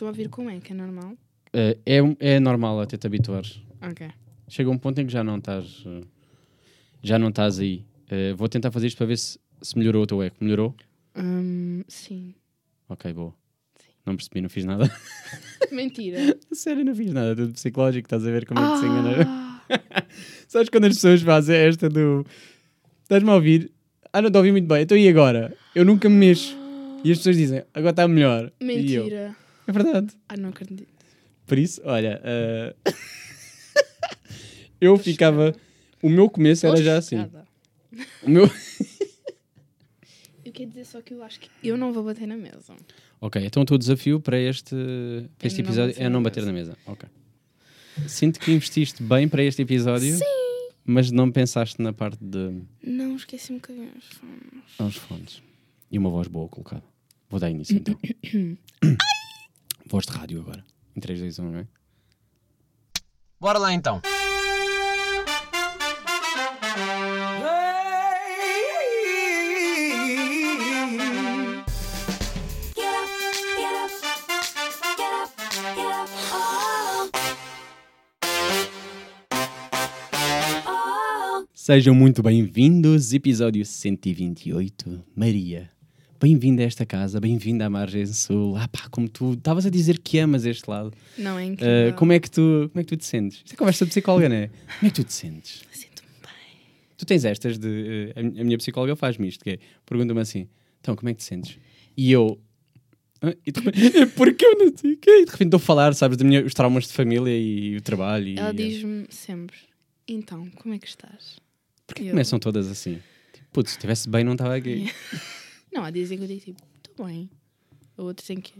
Estou a ouvir como é, que é normal. Eh, é, é normal até te habituares. Ok. Chega um ponto em que já não estás. eh, já não estás aí. Eh, vou tentar fazer isto para ver se, se melhorou o teu eco. Melhorou? Hum, sim. Ok, boa. Sim. Não percebi, não fiz nada. Mentira. Sério, não fiz nada. Tudo psicológico, estás a ver como é que se engana. Ah, Sabes quando as pessoas fazem esta do. Estás-me a ouvir? Ah, não estou a ouvir muito bem. Então e agora? Eu nunca me mexo. E as pessoas dizem, agora está melhor. Mentira. É verdade. Ah, não acredito. Por isso, olha. eh, eu ficava. O meu começo era já assim. chocada. O meu. Eu quero dizer só que eu acho que eu não vou bater na mesa. Ok, então o teu desafio para este, para este É episódio é não bater na mesa. Ok. Sinto que investiste bem para este episódio, mas não pensaste na parte de Não, esqueci um bocadinho. os fones. aos fones. E uma voz boa colocada. Vou dar início então. voz de rádio agora. Em 3, 2, 1, não é? Bora lá então. Sejam muito bem-vindos, episódio 128. Maria, bem-vinda a esta casa, beinda à Margem Sul. Ah pá, como tu estavas a dizer que amas este lado. Não, é Ah, incrível. como, é que tu, como é que tu te sentes? Isto é conversa de psicóloga, não é? Como é que tu te sentes? Sinto-me bem. Tu tens estas de. eh, a, mi- a minha psicóloga faz-me isto, que é, pergunta-me assim: então, como é que te sentes? E eu. E de repente, porque eu não sei o quê? E de repente estou a falar, sabes, dos os traumas de família e o trabalho. E, Ela diz-me sempre: Então, como é que estás? Porquê E eu- começam todas assim? Tipo, putz, se estivesse bem, não estava aqui. Não, há dizem que eu digo tipo: Estou bem. A outra tem que.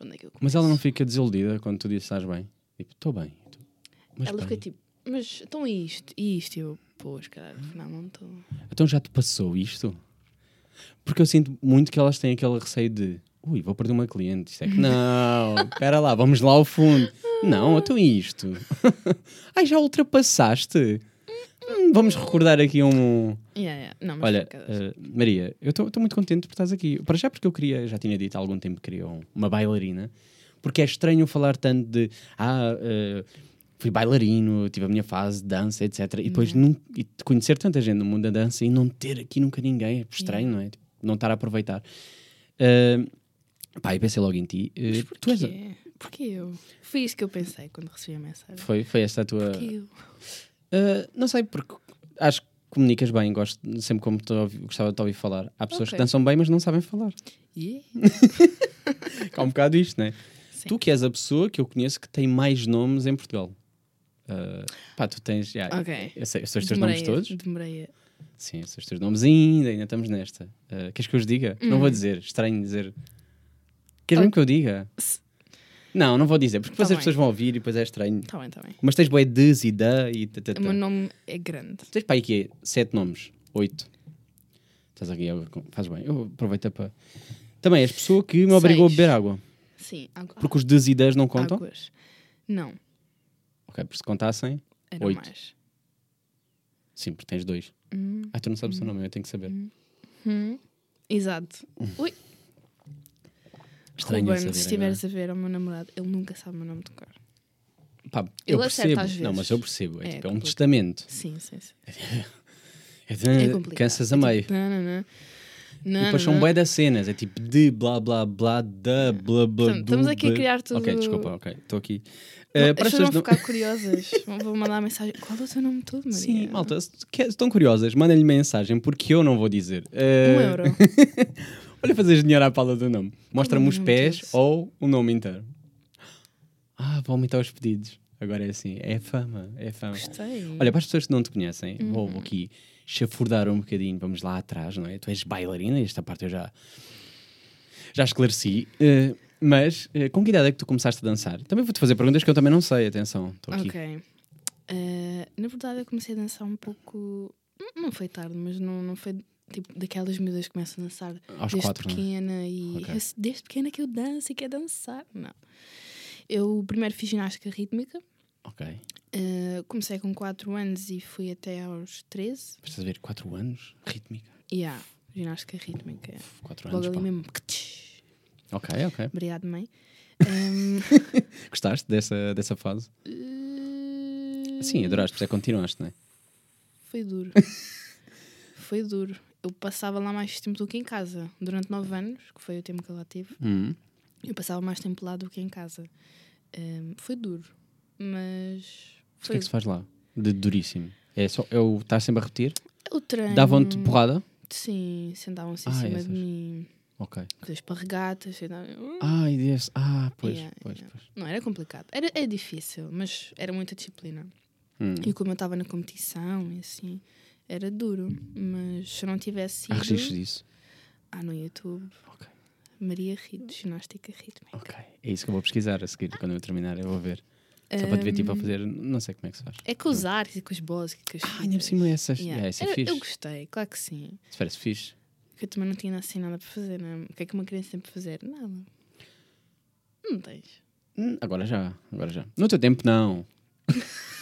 Onde é que eu Mas ela não fica desiludida quando tu dizes estás bem. Tipo, estou bem. Mas Ela bem. fica tipo: Mas então e isto? E isto? E eu, pois, caralho, afinal não estou. Então já te passou isto? Porque eu sinto muito que elas têm aquele receio de ui, vou perder uma cliente. Isto é que não, espera lá, vamos lá ao fundo. Não, então e isto? Ai, já ultrapassaste? Vamos recordar aqui um. Yeah, yeah. Não, Olha, eh, Maria, eu estou muito contente por estás aqui. Para já, porque eu queria, já tinha dito há algum tempo que queria um- uma bailarina, porque é estranho falar tanto de ah, eh, fui bailarino, tive a minha fase de dança, etc. E depois Uhum. nun- e conhecer tanta gente no mundo da dança e não ter aqui nunca ninguém, é estranho, não é? Tipo, não estar a aproveitar. Eh, pá, e pensei logo em ti. Eh, Mas tu és a- porquê? Porquê eu? Foi isso que eu pensei quando recebi a mensagem. foi, foi esta a tua. Porquê eu? Uh, não sei, porque acho que comunicas bem, gosto, sempre como te ouvi- gostava de te ouvir falar. Há pessoas que Ok. dançam bem, mas não sabem falar. Yeah. Há um bocado isto, não é? Sim. Tu que és a pessoa que eu conheço que tem mais nomes em Portugal. Uh, pá, tu tens. já, Ok. Eu sei, eu sei os teus nomes todos. Demorei Sim, eu sei os teus nomes ainda, ainda estamos nesta. Uh, queres que eu os diga? Não Hum. vou dizer, estranho dizer. Queres mesmo que eu diga? Se- Não, não vou dizer, porque Tá depois as bem. pessoas vão ouvir e depois é estranho. Tá bem, tá bem. Mas tens boé des e da e ta, ta, O meu nome é grande. Tens para aí que é sete nomes, oito. Estás aqui, faz bem. Eu aproveito para. Também és pessoa que me obrigou a Seis. beber água. Sim, água. Porque os des e das não contam? Águas. Não, Ok, porque se contassem, era Oito. mais. sim, porque tens dois. Hum, Ah, tu não sabes o seu nome, eu tenho que saber. hum. Exato. Ui, Estranho Ruben, saber se estiveres a ver o meu namorado, ele nunca sabe o meu nome de cor. agora. Pá, eu Ele acerta percebo. às Não, vezes. mas eu percebo. É, É tipo, é um testamento. Sim, sim, sim. É É complicado. Cansas a É meio. tipo, nananã, E depois são nananã. bué das cenas. É tipo de blá blá blá da blá blá Portanto, estamos aqui a blá. criar tudo- Ok, desculpa, ok. Estou aqui. Não, As para as pessoas vão não- ficar curiosas. Vou mandar mensagem. Qual é o teu nome todo, Maria? Sim, malta, se estão curiosas, mandem-lhe mensagem porque eu não vou dizer. Um Eh, euro. Olha fazer dinheiro à pala do nome. Mostra-me os nome pés ou o nome inteiro. Ah, vou aumentar os pedidos. Agora é assim, é fama, é fama. Gostei. Olha, para as pessoas que não te conhecem, vou Uhum. aqui chafurdar um bocadinho, vamos lá atrás, não é? Tu és bailarina, esta parte eu já, já esclareci. Eh, mas eh, com que idade é que tu começaste a dançar? Também vou-te fazer perguntas que eu também não sei, atenção. Estou aqui. Ok. Eh, na verdade, eu comecei a dançar um pouco. Não, não foi tarde, mas não, não foi tipo daquelas miúdas que começam a dançar Aos desde quatro, é? pequena e Ok. "Esse- desde pequena que eu danço e quero dançar. Não. Eu primeiro fiz ginástica rítmica. Ok. eh, comecei com 4 anos e fui até aos 13. Estás a ver 4 anos, rítmica. E yeah, ginástica rítmica. 4 Logo anos. ali pá. mesmo. Ok, ok. Obrigado, mãe. Hum, Gostaste dessa, dessa fase? eh, Sim, adoraste, porque continuaste, não é? Foi duro. foi duro. Eu passava lá mais tempo do que em casa. Durante nove anos, que foi o tempo que eu lá tive, Hum. eu passava mais tempo lá do que em casa. Hum, foi duro. Mas. O que Foi é que se faz lá? De duríssimo. É só, eu estás sempre a repetir? o treino. Davam-te porrada? Sim, sentavam-se em Ah, cima essas. de mim. Ok. Com as parregatas. sentavam- Ai, Deus. Ah, pois, Yeah, pois, yeah. pois. Não, era complicado. Era, é difícil, mas era muita disciplina. Hum. E como eu estava na competição e assim, era duro. Mas se eu não tivesse Há ido. registros disso? Ah, no YouTube. Ok. Maria Rito, ginástica rítmica. Ok. É isso que eu vou pesquisar a seguir. Quando eu terminar, eu vou ver. Só para te ver, tipo, a fazer. Não sei como é que se faz. É com os ares e com os bolos e com as Ah, ainda por cima essas. Yeah. Essa é eu, fixe. eu gostei, claro que sim. Se parece fixe. Porque eu também não tinha assim nada para fazer, né? O que é que uma criança tem para fazer? Nada. Não tens. Hum, Agora já, agora já. No teu tempo, não.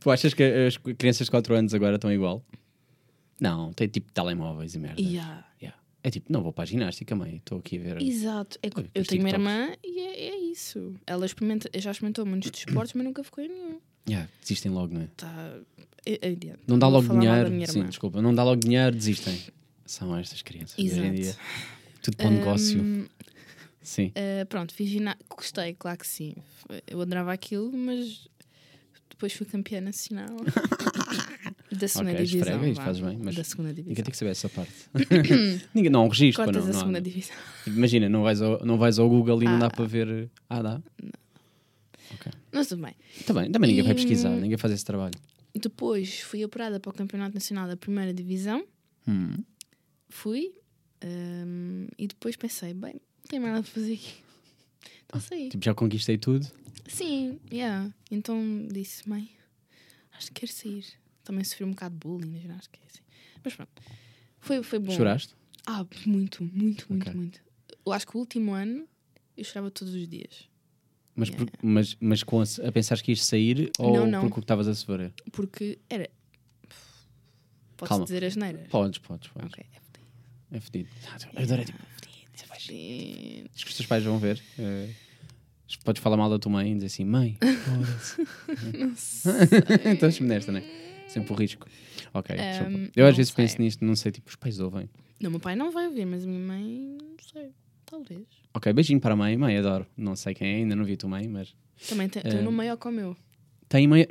tu achas que as crianças de 4 anos agora estão igual? Não, tem tipo telemóveis e merda. Yeah. Yeah. É tipo, não vou para a ginástica, mãe. Estou aqui a ver. Exato. É eu os tenho uma TikToks. irmã e é, é isso. Ela experimenta, já experimentou muitos desportos, mas nunca ficou em nenhum. Yeah, desistem logo, não é? Tá. é- é adiante. Não dá logo dinheiro. minha Sim, desculpa. Não dá logo dinheiro, desistem. São estas crianças de hoje em dia. Exato. Tudo para o negócio. Hum, Sim. Uh, pronto, fiz ginástica. Gostei, claro que sim. Eu adorava aquilo, mas depois fui campeã nacional da segunda Ok, divisão. esfrega, vá. fazes bem, mas Da segunda divisão. Ninguém tem que saber essa parte. Ninguém, não, um registro. Cotas não, da não, segunda não. divisão. Imagina, não vais, ao, não vais ao Google e não Ah. dá para ver. Ah, dá? Mas tudo bem. Também, também ninguém vai E- pesquisar, ninguém faz esse trabalho. Depois fui apurada para o Campeonato Nacional da Primeira Divisão. Hum. Fui. um, e depois pensei, bem, não tenho mais nada para fazer aqui. Então saí. Tipo, já conquistei tudo. Sim, yeah. Então disse, mãe, acho que quero sair. Também sofri um bocado de bullying na ginástica. Assim. Mas pronto, foi, foi bom. Choraste? Ah, muito, muito, muito, Ok. muito. Eu acho que o último ano eu chorava todos os dias. Mas, Yeah. por- mas, mas com a, a pensar que ias sair ou Não, não. porque o que estavas a sofrer? Porque era. Podes Calma. dizer as neiras? Podes, podes, podes. Ok. É fedido. Eu adorei, tipo, Sim. Diz que os teus pais vão ver. eh, podes falar mal da tua mãe e dizer assim, mãe, foda-se. então me nesta, né? Sempre o risco. Ok, desculpa. Ehm, Eu às não vezes penso sei. nisto, não sei, tipo, os pais ouvem. Não, meu pai não vai ouvir, mas a minha mãe, não sei. Talvez. Ok, beijinho para a mãe. Mãe, adoro. Não sei quem é, ainda não vi a tua mãe, mas. Também tem, tem Ehm, um nome maior que o meu. Tem mãe.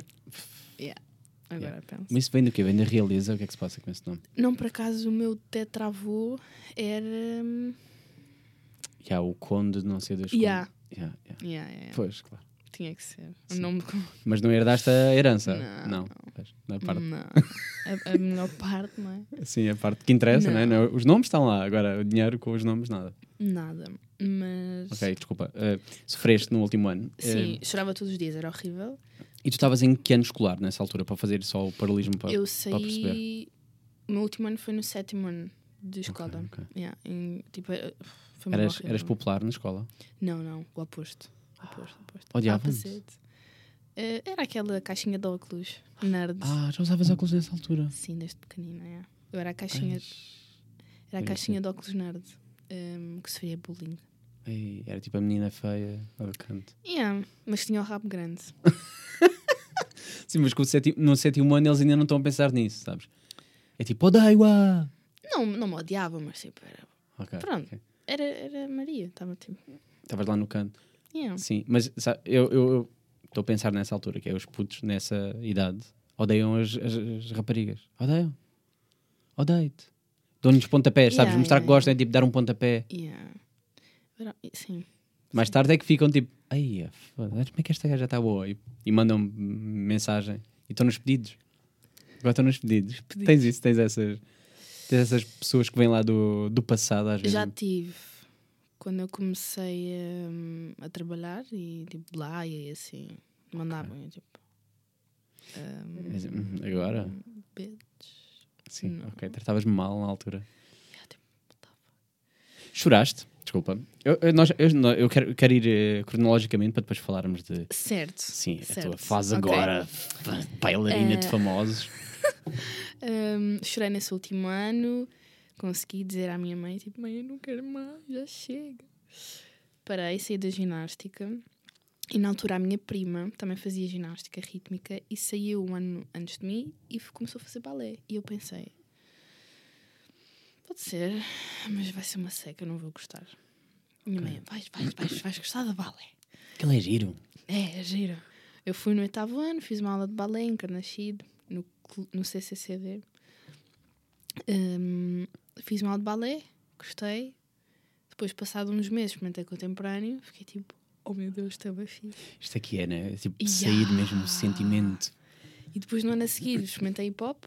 Agora penso. Mas isso vem do quê? Vem da realeza? O que é que se passa com esse nome? Não, por acaso, o meu tetravô era. hum, Já, o conde de não sei das Yeah. Yeah, yeah. Yeah, yeah. Pois, claro. Tinha que ser. Sim. Mas não herdaste a herança? Não. Pois, não é parte. Não. A, a melhor parte, não é? Sim, a parte que interessa, não. é? Não. Não, Os nomes estão lá. Agora, o dinheiro com os nomes, nada. Nada. Mas. Ok, desculpa. eh, sofreste no último ano. Sim, Eh, chorava todos os dias, era horrível. e tu estavas em que ano escolar nessa altura para fazer só o paralelismo para, eu para perceber? saí. O meu último ano foi no sétimo ano de escola. ok. Yeah, em- tipo, eh, foi Eras, eras popular na escola? Não, não, o oposto. O oposto, o oposto. Odiavam-te? Opposite. Eh, era aquela caixinha de óculos, nerd. Ah, já usavas óculos nessa altura. Sim, desde pequenina, é. Eu era a caixinha, Ai, era a caixinha de óculos nerd, ehm, que sofria bullying. ei, era tipo a menina feia ao canto. Yeah, mas tinha o rabo grande. Sim, mas com o sétimo- no sétimo ano eles ainda não estão a pensar nisso, sabes? É tipo, odeio-a! Não, não me odiava, mas tipo, era, Ok, Pronto. ok. Era, era Maria, estava tipo. Estavas lá no canto. Yeah. Sim, mas sabe, eu estou a pensar nessa altura, que é os putos nessa idade odeiam as, as- as raparigas. Odeiam. Odeio-te. Dão-lhes pontapés, sabes? Yeah, Mostrar yeah, que gostam é tipo dar um pontapé. Yeah. Era- sim. Mais tarde é que ficam tipo, ai, foda-se, como é que esta gaja está boa? E, e mandam mensagem. E estão nos pedidos. Agora estão nos pedidos. Pedidos. Tens isso, tens essas, tens essas pessoas que vêm lá do, do passado às vezes. Já tive. Quando eu comecei hum, a trabalhar e tipo lá e assim, mandavam eu, tipo. hum, Agora? bitch. Sim, Não. ok. Tratavas-me mal na altura. Yeah, tipo, Choraste? Desculpa. Eu, eu, nós, eu, eu quero, quero ir eh, cronologicamente para depois falarmos de. Certo. Sim, a tua Certo. fase Ok. agora, bailarina de Eh, famosos. Hum, chorei nesse último ano. Consegui dizer à minha mãe, tipo, mãe, eu não quero mais, já chega. parei, saí da ginástica. E na altura a minha prima também fazia ginástica rítmica e saiu um ano antes de mim e começou a fazer balé. E eu pensei, pode ser, mas vai ser uma seca, não vou gostar. Minha mãe, vais, vais, vais, vais gostar de balé. Aquilo é giro. É, é giro. Eu fui no oitavo ano, fiz uma aula de balé em Carnaxide, no, no CCCD. Hum, fiz aula de balé, gostei. Depois, passado uns meses, experimentei contemporâneo. Fiquei tipo, oh meu Deus, bem fixe. Isto aqui é, né? É Tipo, Ya. sair mesmo o sentimento. E depois, no ano a seguir, experimentei hip hop.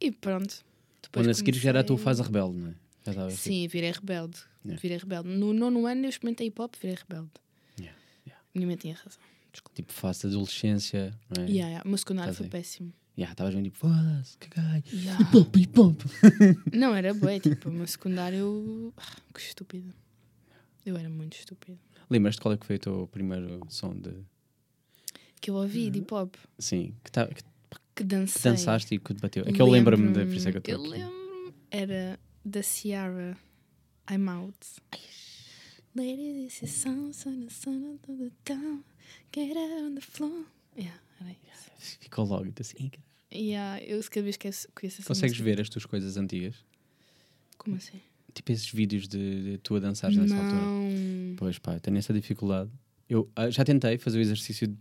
E pronto. Depois Quando a seguir já era a tua fase rebelde, não é? Estava. Sim, virei rebelde. Yeah. Virei rebelde. No nono ano eu experimentei hip hop, virei rebelde. Yeah, yeah. Minha mãe tinha razão. Desculpa. Tipo, fase de adolescência, não é? Yeah, yeah. O meu secundário foi péssimo. Ya, estavas bem tipo, foda-se, cagai. Yeah. Hip hop, hip hop. Não, era bué, tipo, o meu secundário. ah, Que estúpido. Eu era muito estúpido. Lembras-te qual é que foi o teu primeiro som de. Que eu ouvi de hip hop, Sim, que, tá, que que dancei. dançaste e que te bateu. É que eu lembro-me da por isso é que eu estou Eu lembro-me. Era da Ciara. I'm out. Lady, this is sun, sun, sun, to the town. Get out on the floor. Yeah, era isso. Ficou logo assim. Yeah, eu cada vez esqueço, conheço essa Consegues música. ver as tuas coisas antigas? Como assim? Tipo esses vídeos de, de tu a dançares nessa altura. Não. Pois pá, eu tenho essa dificuldade. Eu ah, já tentei fazer o exercício de.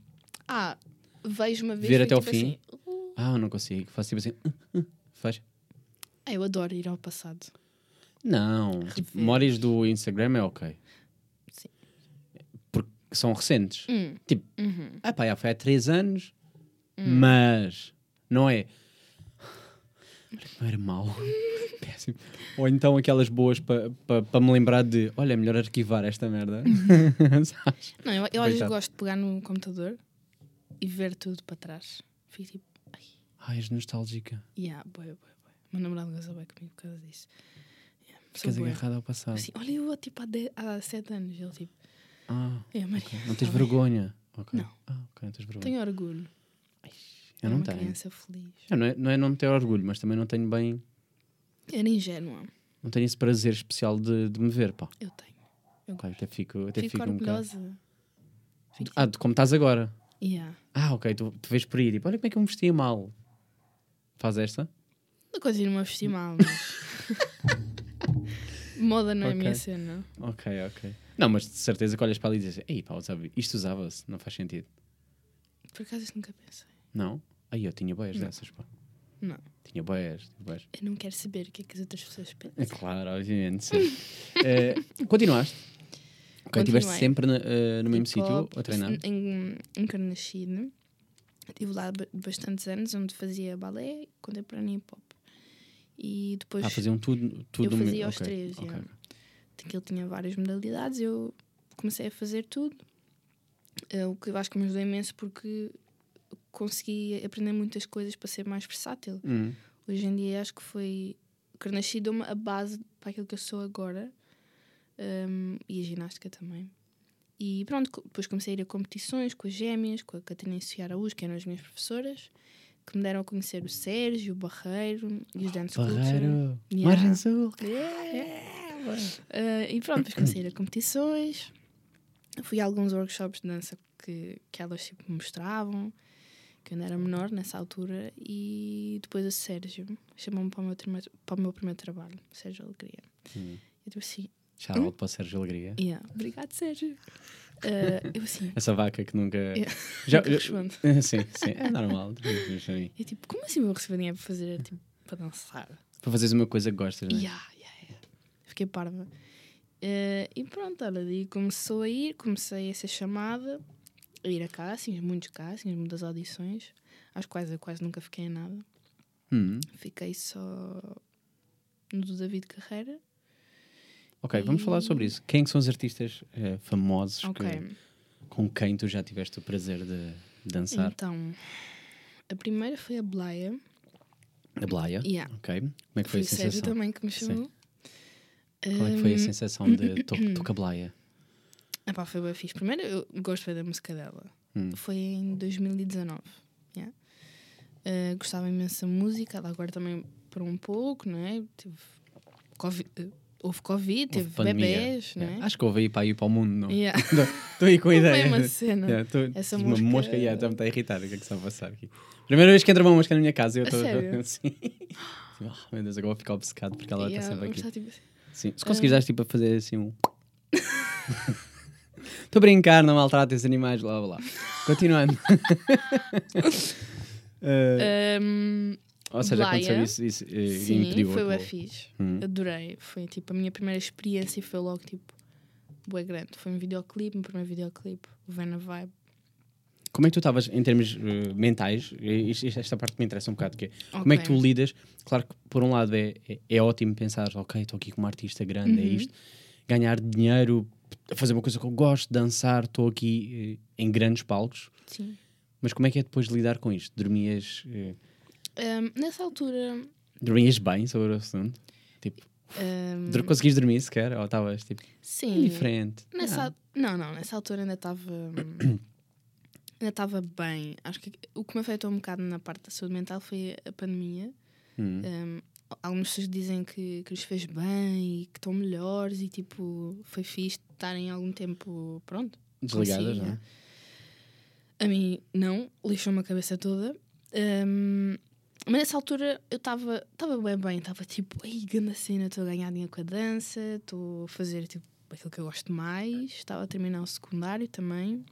Ah, vejo uma vez. Ver foi até ao tipo fim? assim, uh. Ah, não consigo. Faço tipo assim. "Uh, uh", Faz. Ah, eu adoro ir ao passado. Não. Tipo, memórias do Instagram é ok. Porque são recentes. Hum. Tipo, Uhum. ah pá, já foi há 3 anos, Hum. mas não é. Não era mau. Péssimo. Ou então aquelas boas para pa, pa me lembrar de olha, é melhor arquivar esta merda. Não, eu, eu às vezes gosto de pegar no computador e ver tudo para trás. Fico tipo, ai, Ai, és nostálgica. yeah, boy, boy, boy. Meu namorado goza bem comigo por causa disso. Yeah, Ficas agarrada ao passado. Assim, olha, eu tipo há, de, há sete anos. Ele tipo, Ah, é, Maria, ok. Não tens vergonha. Ok. Não. Ah, ok, não tens vergonha. Tenho orgulho. Eu é não uma tenho. criança feliz. Eu não, é, não é não ter orgulho, mas também não tenho bem. Era ingênua. Não tenho esse prazer especial de, de me ver, pá. Eu tenho. Eu Ok, gosto. até fico, até Fico fico um bocado. Fico, Ah, de como estás agora. yeah. Ah, ok, tu, tu vês por aí, tipo, olha como é que eu me vestia mal. Faz esta? Não continuo a vestir mal, mas. Moda não é a minha cena. Ok, ok. Não, mas de certeza que olhas para ali e dizes, ei pá, sabe, isto usava-se, não faz sentido. Por acaso isso nunca pensei. Não? Aí eu tinha boias Não. dessas, pá. Não. Tinha boias, tinha boias. Eu não quero saber o que é que as outras pessoas pensam. É claro, obviamente, sim. Eh, continuaste? Ok, estiveste sempre na- eh, no mesmo Hip sítio a treinar? Em, em Carnaxide. Estive lá ba- bastantes anos, onde fazia balé, contemporâneo e hip hop. E depois Ah, faziam tudo, tudo eu fazia aos ok, três. ok. yeah. Aquilo tinha várias modalidades, eu comecei a fazer tudo. Eh, o que eu acho que me ajudou imenso porque consegui aprender muitas coisas para ser mais versátil. Hum, Hoje em dia acho que foi. Carnaxide deu-me a base para aquilo que eu sou agora um, e a ginástica também. E pronto, depois comecei a ir a competições com as gêmeas, com a Catarina e Araújo, que eram as minhas professoras, que me deram a conhecer o Sérgio, o Barreiro e os Dance Culture. Barreiro, Yeah. Margem Sul. Uh, e pronto, depois comecei a ir a competições. Fui a alguns workshops de dança que, que elas tipo, me mostravam, que eu ainda era menor nessa altura. E depois o Sérgio chamou-me para, o meu para o meu primeiro trabalho, Sérgio Alegria. Hum. Eu tipo assim, Shout out para o Sérgio Alegria. yeah, obrigado Sérgio. Uh, eu assim, Essa vaca que nunca. Yeah. Já, nunca respondo. sim, sim, é normal. Eu tipo, como assim vou receber dinheiro para fazer, tipo, para dançar? Para fazeres uma coisa que gostas, é? Yeah, yeah. Fiquei parva. Eh, e pronto, olha, daí começou a ir, comecei a ser chamada a ir a castings, muitos castings, muitas audições, às quais eu quase nunca fiquei em nada. Hum, Fiquei só no do David Carreira. Ok, vamos falar sobre isso. Quem são os artistas eh, famosos Ok, que- com quem tu já tiveste o prazer de dançar? então, a primeira foi a Blaia. A Blaia. Yeah. Ok. Como é que Foi foi a o Sérgio sensação? também que me chamou. Qual é que foi a Hum, sensação de to toca Blaia? Epá, foi bem fixe. Primeiro, eu gosto da música dela. Hum. Foi em 2019. yeah. Uh, gostava imenso da música. Ela agora também parou um pouco, não é? Covid, uh, houve Covid, teve pandemia. bebés, Yeah. né? Acho que houve aí para ir para o mundo, não? Yeah. Estou aí com a Houve ideia. uma cena. Yeah, tô- Essa uma mosca- mosca yeah, está-me a irritar. O que é que está a passar aqui? Primeira vez que entra uma mosca na minha casa eu estou assim. Oh, meu Deus, agora vou ficar obcecado porque ela está sempre aqui. estar tipo assim. Sim. Se conseguires, dar tipo a fazer assim um. Estou a brincar, não maltrata esses animais, blá blá blá. Continuando. Eh, Ahm, ou seja, aconteceu Blaia. isso, isso eh, sim, impediu foi tua- fixe. Hum. Adorei. Foi tipo a minha primeira experiência e foi logo tipo. Bué grande. Foi um videoclipe, meu primeiro videoclipe. O Vena Vibe. Como é que tu estavas em termos eh, mentais? Isto- Esta parte me interessa um bocado. Que é, Como é que tu lidas? Claro que, por um lado, é, é, é ótimo pensar, ok, estou aqui como artista grande, é Uhum. isto. Ganhar dinheiro, fazer uma coisa que eu gosto, dançar, estou aqui eh, em grandes palcos. Sim. Mas como é que é depois lidar com isto? Dormias, eh, Ahm, nessa altura. dormias bem sobre o assunto? Tipo, ahm, dur- conseguias dormir sequer? Ou estavas tipo, sim. indiferente? Nessa, Ah, Não, não, nessa altura ainda estava. Ainda estava bem. Acho que o que me afetou um bocado na parte da saúde mental foi a pandemia. hum. Um, algumas pessoas dizem que, que lhes fez bem e que estão melhores e tipo, foi fixe estarem algum tempo, pronto. Desligadas, não é? A mim, não, lixou-me a cabeça toda. Um, mas nessa altura eu estava bem bem, estava tipo, ei, grande cena, estou a ganhar dinheiro com a dança, estou a fazer tipo aquilo que eu gosto mais, estava a terminar o secundário também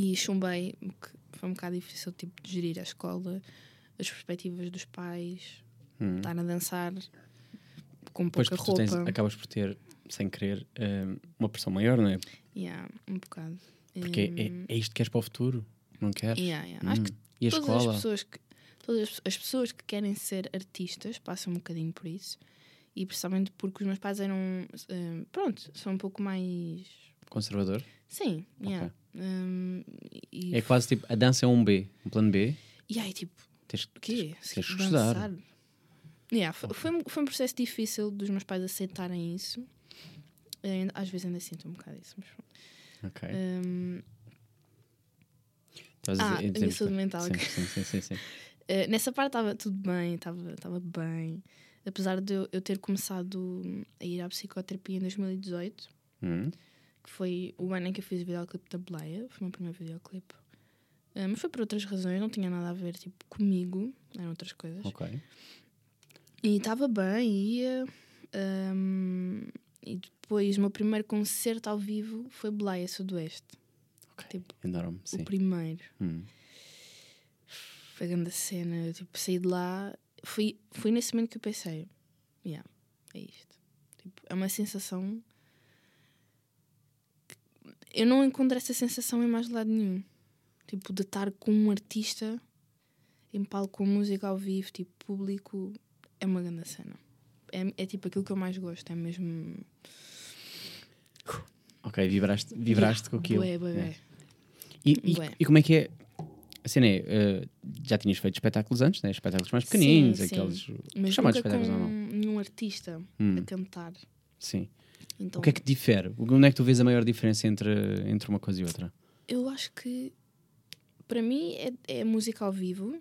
e chumbei, que foi um bocado difícil tipo, de gerir a escola, as perspectivas dos pais, Hum. estar a dançar com Pois pouca porque tu tens, roupa. acabas por ter, sem querer, eh, uma pressão maior, não é? Yeah, um bocado. Porque é, Hum, é isto que queres para o futuro, não queres? yeah, yeah. Acho Hum. que E a todas escola? as pessoas que todas as- as pessoas que querem ser artistas passam um bocadinho por isso e principalmente porque os meus pais eram eh, pronto são um pouco mais Conservador? sim yeah. E, É quase tipo, a dança é um B, um plano B. e aí tipo Tens, quê tens, que estudar. Dançar? Yeah, foi, foi, um- foi um processo difícil dos meus pais aceitarem isso às vezes ainda sinto um bocado isso mas. Ok. Estavas ah, a minha saúde mental. Sim, sim, sim, sim, sim. Eh, nessa parte estava tudo bem, estava estava bem. Apesar de eu, eu ter começado a ir à psicoterapia em 2018, Hum, que foi o ano em que eu fiz o videoclipe da Bleia, foi o meu primeiro videoclipe. Eh, mas foi por outras razões, não tinha nada a ver tipo, comigo, eram outras coisas. ok. E estava bem, ia. ahm, e depois o meu primeiro concerto ao vivo foi Bleia Sudoeste, ok. Tipo, Enorme, sim. o primeiro. Hum. Foi a grande cena. Eu, tipo, saí de lá. Foi, foi nesse momento que eu pensei: yeah, é isto. Tipo, é uma sensação. Eu não encontro essa sensação em mais lado nenhum. Tipo, de estar com um artista em palco com música ao vivo, tipo, público, é uma grande cena. É, é tipo aquilo que eu mais gosto, é mesmo. Ok, vibraste, vibraste com aquilo. Bué, bué, É. E, e, e como é que é? A cena é, eh, já tinhas feito espetáculos antes, né? espetáculos mais pequeninos, Sim, sim. aqueles Mas chamados espetáculos com ou não? nenhum artista Hum, a tentar. sim. Então, O que é que difere? Onde é que tu vês a maior diferença entre, entre uma coisa e outra? Eu acho que para mim é, é música ao vivo,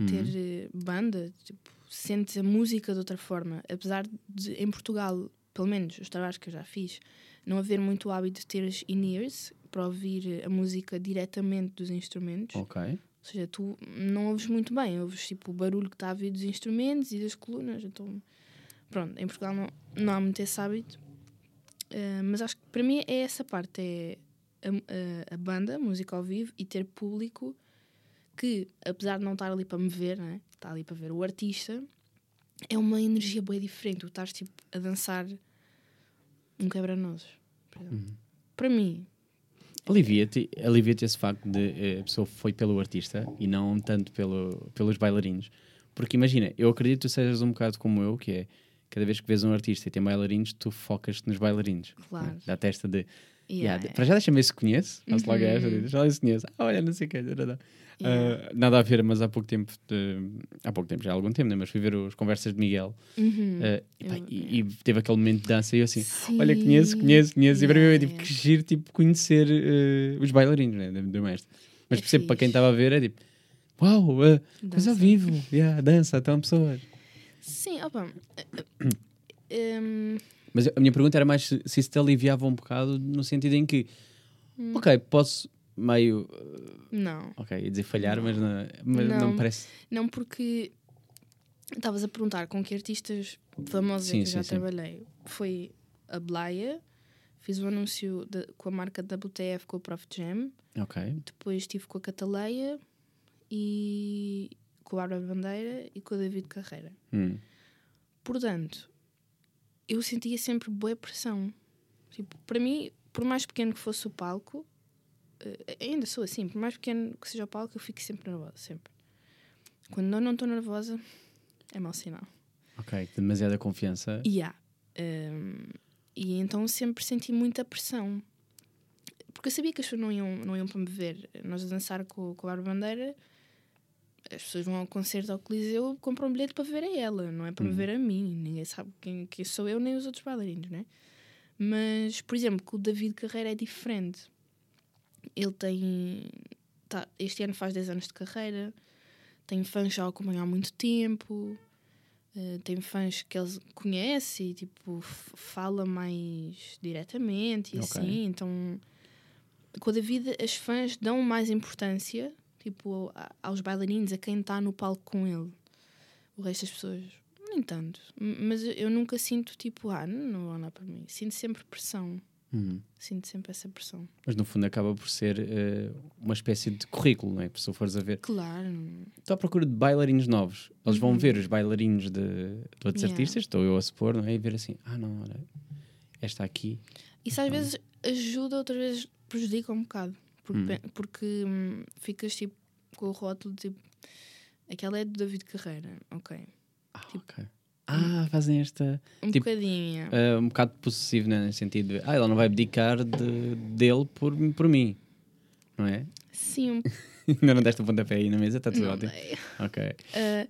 Uhum. ter eh, banda, tipo, sentes a música de outra forma. Apesar de em Portugal, pelo menos os trabalhos que eu já fiz, não haver muito hábito de ter as in-ears para ouvir a música diretamente dos instrumentos. Ok. Ou seja, tu não ouves muito bem, ouves tipo o barulho que está a vir dos instrumentos e das colunas. Então, pronto, em Portugal não, não há muito esse hábito. Eh, mas acho que para mim é essa parte: é a, a- a banda, música ao vivo e ter público que, apesar de não estar ali para me ver, né, está ali para ver o artista, é uma energia bem diferente. Tu estás tipo a dançar um quebra-nozes. exemplo. Para mim, Alivia-te alivia esse facto de eh, a pessoa foi pelo artista e não tanto pelo, pelos bailarinos. Porque imagina, eu acredito que tu sejas um bocado como eu, que é cada vez que vês um artista e tem bailarinos, tu focas-te nos bailarinos. Claro. né? Da testa de. yeah, Yeah, Para já deixa-me ver se conheço. Faço logo Uhum. esta, ver se conheço. Ah, olha, não sei o que. yeah. nada a ver, mas há pouco tempo, de- há pouco tempo, já há algum tempo, né? mas fui ver as conversas de Miguel Uhum. eh, e, pá, Eu- e- e teve aquele momento de dança e eu assim, Sim. olha, conheço, conheço, conheço. E para mim Yeah, é tipo yeah. que giro, tipo, conhecer eh, os bailarinos né, do, mestre. Mas É percebo para quem estava a ver, é tipo, uau, eh, coisa ao vivo, yeah, dança, estão pessoas. Sim, opa. hum, Mas a minha pergunta era mais se, se isso te aliviava um bocado no sentido em que, Hum. ok, posso meio, Não. ok, ia dizer falhar, mas, não, mas não. Não. me parece. Não, porque estavas a perguntar com que artistas famosos Sim, é que eu já sim, sim. trabalhei. Foi a Blaya, fiz um anúncio de- com a marca WTF com o Prof Jam, Ok. depois estive com a Cataleia e com a Bárbara Bandeira e com o David Carreira. Hum. Portanto, eu sentia sempre boa pressão. Tipo, para mim, por mais pequeno que fosse o palco, eh, ainda sou assim, por mais pequeno que seja o palco, eu fico sempre nervosa, sempre. Quando eu não estou nervosa, é mau sinal. Ok, demasiada confiança. E há. Hum, e então sempre senti muita pressão. Porque eu sabia que as pessoas não iam, não iam para me ver. Nós a dançar com, com a Bandeira, as pessoas vão ao concerto ao Coliseu, compram um bilhete para ver a ela, não é para me ver a mim. Ninguém sabe quem, quem sou eu nem os outros bailarinos, né? Mas, por exemplo, com o David Carreira é diferente. Ele tem. Tá, este ano faz 10 anos de carreira, tem fãs já a acompanhar há muito tempo. Uh, tem fãs que ele conhece e tipo fala mais diretamente e Ok. assim, então com a David as fãs dão mais importância tipo aos bailarinos, a quem está no palco com ele. O resto das pessoas, nem tanto. Mas eu- nunca sinto tipo, ah, não, vão olhar para mim. Sinto sempre pressão. Hum. Sinto sempre essa pressão. Mas no fundo acaba por ser eh, uma espécie de currículo, não é? Se fores a ver. Claro. Estou à procura de bailarinos novos. Eles vão ver os bailarinos de, de outros Uhum. Yeah. artistas, estou eu a supor, não é? E ver assim, ah não, olha, esta aqui. Isso às vezes ajuda, outras vezes prejudica um bocado. Porque, Hum. porque hum, ficas tipo com o rótulo tipo. Aquela é do David Carreira, ok. Ah, Tipo, ok. Ah, fazem esta. Um Tipo, bocadinho. eh, um bocado possessivo, né? no sentido de, ah, ela não vai abdicar de, dele por, por mim, não é? Sim, Ainda não deste o pontapé aí na mesa, está tudo não ótimo. dei. Ok. Ah,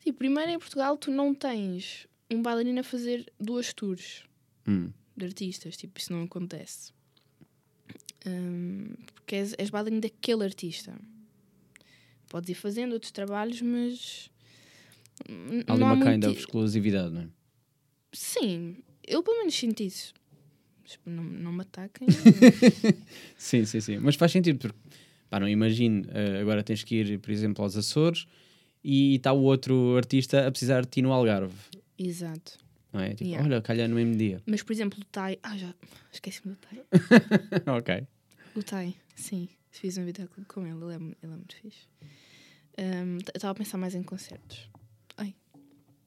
sim, primeiro em Portugal tu não tens um bailarino a fazer duas tours Hum. de artistas, tipo, isso não acontece. Hum, porque és, és bailarino daquele artista. Podes ir fazendo outros trabalhos, mas. Há ali uma kind of exclusividade, não é? Sim, eu pelo menos sinto isso. Mas Não, não me ataquem. Sim, sim, sim. Mas faz sentido, porque pá, não imagino, eh, agora tens que ir, por exemplo, aos Açores e está o outro artista a precisar de ti no Algarve, Exato. não é? Tipo, Yeah. olha, calhar no mesmo dia. Mas, por exemplo, o Tai. Ah, já esqueci-me do Tai. ok. O Tai, sim. Fiz um videoclipe com ele, ele é, ele é muito fixe. Hum, eu estava a pensar mais em concertos. Ai,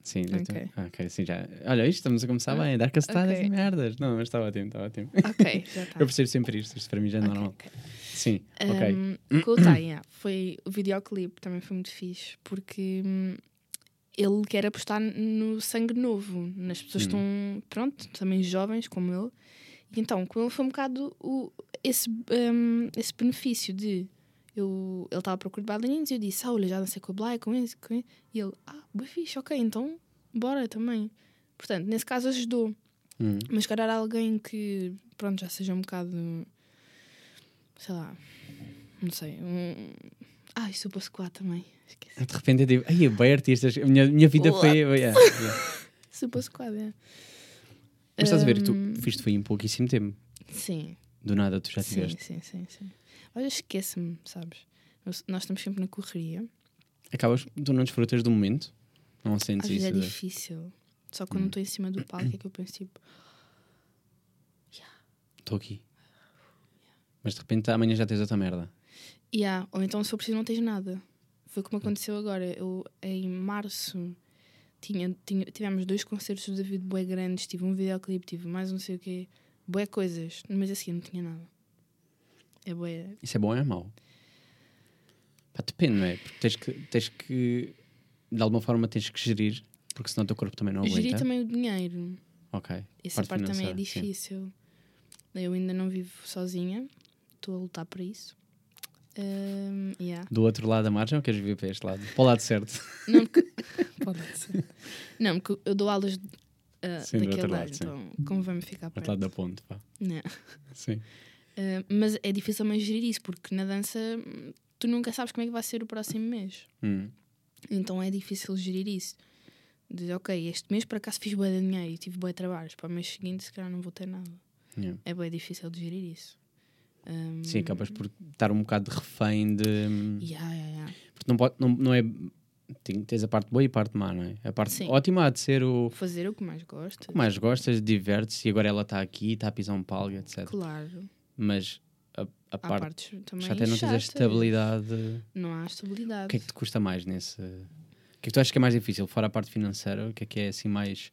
Sim, Ok. então- ah, ok, sim, já. Olha, isto estamos a começar bem, a dar castadas ok. e merdas. Não, mas está ótimo, está ótimo. ok, já está. Eu percebo sempre isto, isto para mim já é Ok, normal. ok. Sim, ok. Um, com o Tai, yeah, foi o videoclipe também foi muito fixe porque hum, ele quer apostar no sangue novo, nas pessoas que estão, pronto, também jovens como ele. E então, com ele foi um bocado o, esse, hum, esse benefício de eu, ele estava à procura de bailarinos e eu disse, ah, olha, já dancei com o Bly, com esse, com esse. E ele, ah, boa fixe, ok, então bora também. Portanto, nesse caso ajudou. Hum. Mas se calhar alguém que, pronto, já seja um bocado, sei lá, não sei, um... Ah, isso eu posso coar também, esqueci. De repente eu digo, ai, bem artistas, a minha, minha vida foi. yeah, yeah. Super Squad, é. Mas estás a ver, tu Hum, fiz foi em pouquíssimo tempo. Sim, Do nada tu já sim, tiveste. sim, sim, sim. Olha, esquece-me, sabes? Nós, estamos sempre na correria. Acabas, tu não desfrutas do momento? Não Às sentes vezes isso? é de- difícil. Só quando Hum. estou em cima do palco é que eu penso tipo, Estou aqui. Mas de repente amanhã já tens outra merda. yeah. ou então se for preciso não tens nada. Foi como aconteceu agora. Eu, em março, tinha, tinha, tivemos dois concertos do David Bué grandes, tive um videoclipe, tive mais não sei o quê, bué coisas, mas assim não tinha nada. É bué. Isso é bom ou é mau? Pá, depende, não é? Porque tens que, tens que, de alguma forma, tens que gerir, porque senão o teu corpo também não aguenta. Gerir também o dinheiro. Ok. Essa parte, também é financeira, sim. difícil. Eu ainda não vivo sozinha, estou a lutar para isso. Ahm, yeah. Do outro lado da margem ou queres vir para este lado? Para o lado certo. Não, porque... Pode ser. Não, porque eu dou aulas ah, Sim, daquele lado, lado, então convém-me ficar Do outro perto. lado da ponte, pá. Não. Sim. Ah, mas é difícil também gerir isso, porque na dança tu nunca sabes como é que vai ser o próximo mês. Hum. Então é difícil gerir isso. De, ok, este mês por acaso fiz bué de dinheiro e tive de trabalhos. Para o mês seguinte, se calhar não vou ter nada. Yeah. É bem difícil de gerir isso. Um, Sim, acabas por estar um bocado de refém de. yeah, yeah, yeah. Porque não, pode, não, não é. Tens a parte boa e a parte má, não é? A parte Sim. ótima há de ser o Fazer o que mais gosto. que mais gostas, divertes e agora ela está aqui, está a pisar um palco, etc. Claro. Mas a, a parte. também Já até não tens a estabilidade. Não há estabilidade. O que é que te custa mais nesse. O que é que tu achas que é mais difícil? Fora a parte financeira, o que é que é assim mais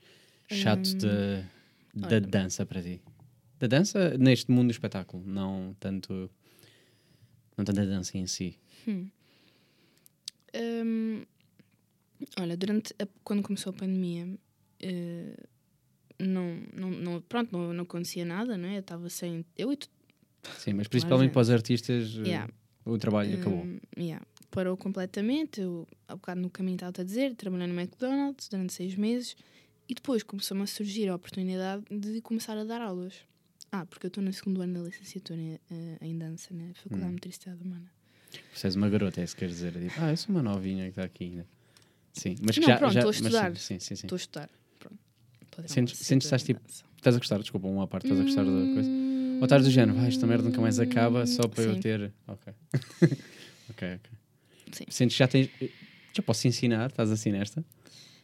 chato Hum, de- da dança para ti? Da dança neste mundo do espetáculo, não tanto. Não tanto a dança em si. Hum, olha, durante a- quando começou a pandemia, eh, não, não, não- pronto, não, não acontecia nada, não é? Eu estava sem. Eu e tu. Sim, mas principalmente para os artistas, eh, Yeah. o trabalho acabou. Hum, yeah. Parou completamente. Eu, há bocado no caminho estava a dizer, trabalhei no McDonald's durante seis meses e depois começou-me a surgir a oportunidade de começar a dar aulas. Ah, porque eu estou no segundo ano da licenciatura eh, em dança na Faculdade de Motricidade Humana. Você és uma garota, é isso que queres dizer. Tipo, ah, eu sou uma novinha que está aqui ainda. Sim, mas que Não, já. pronto, estou a mas estudar. Sim, sim, sim. Estou a estudar. Pronto. Sentes- sentes que estás, em dança. Estás a gostar, desculpa, uma parte, estás a gostar da coisa. Ou estás do género, vai, esta merda nunca mais acaba só para eu Sim. ter. Ok. ok, ok. Sim. Sentes que já tens. Já posso ensinar? Estás assim nesta?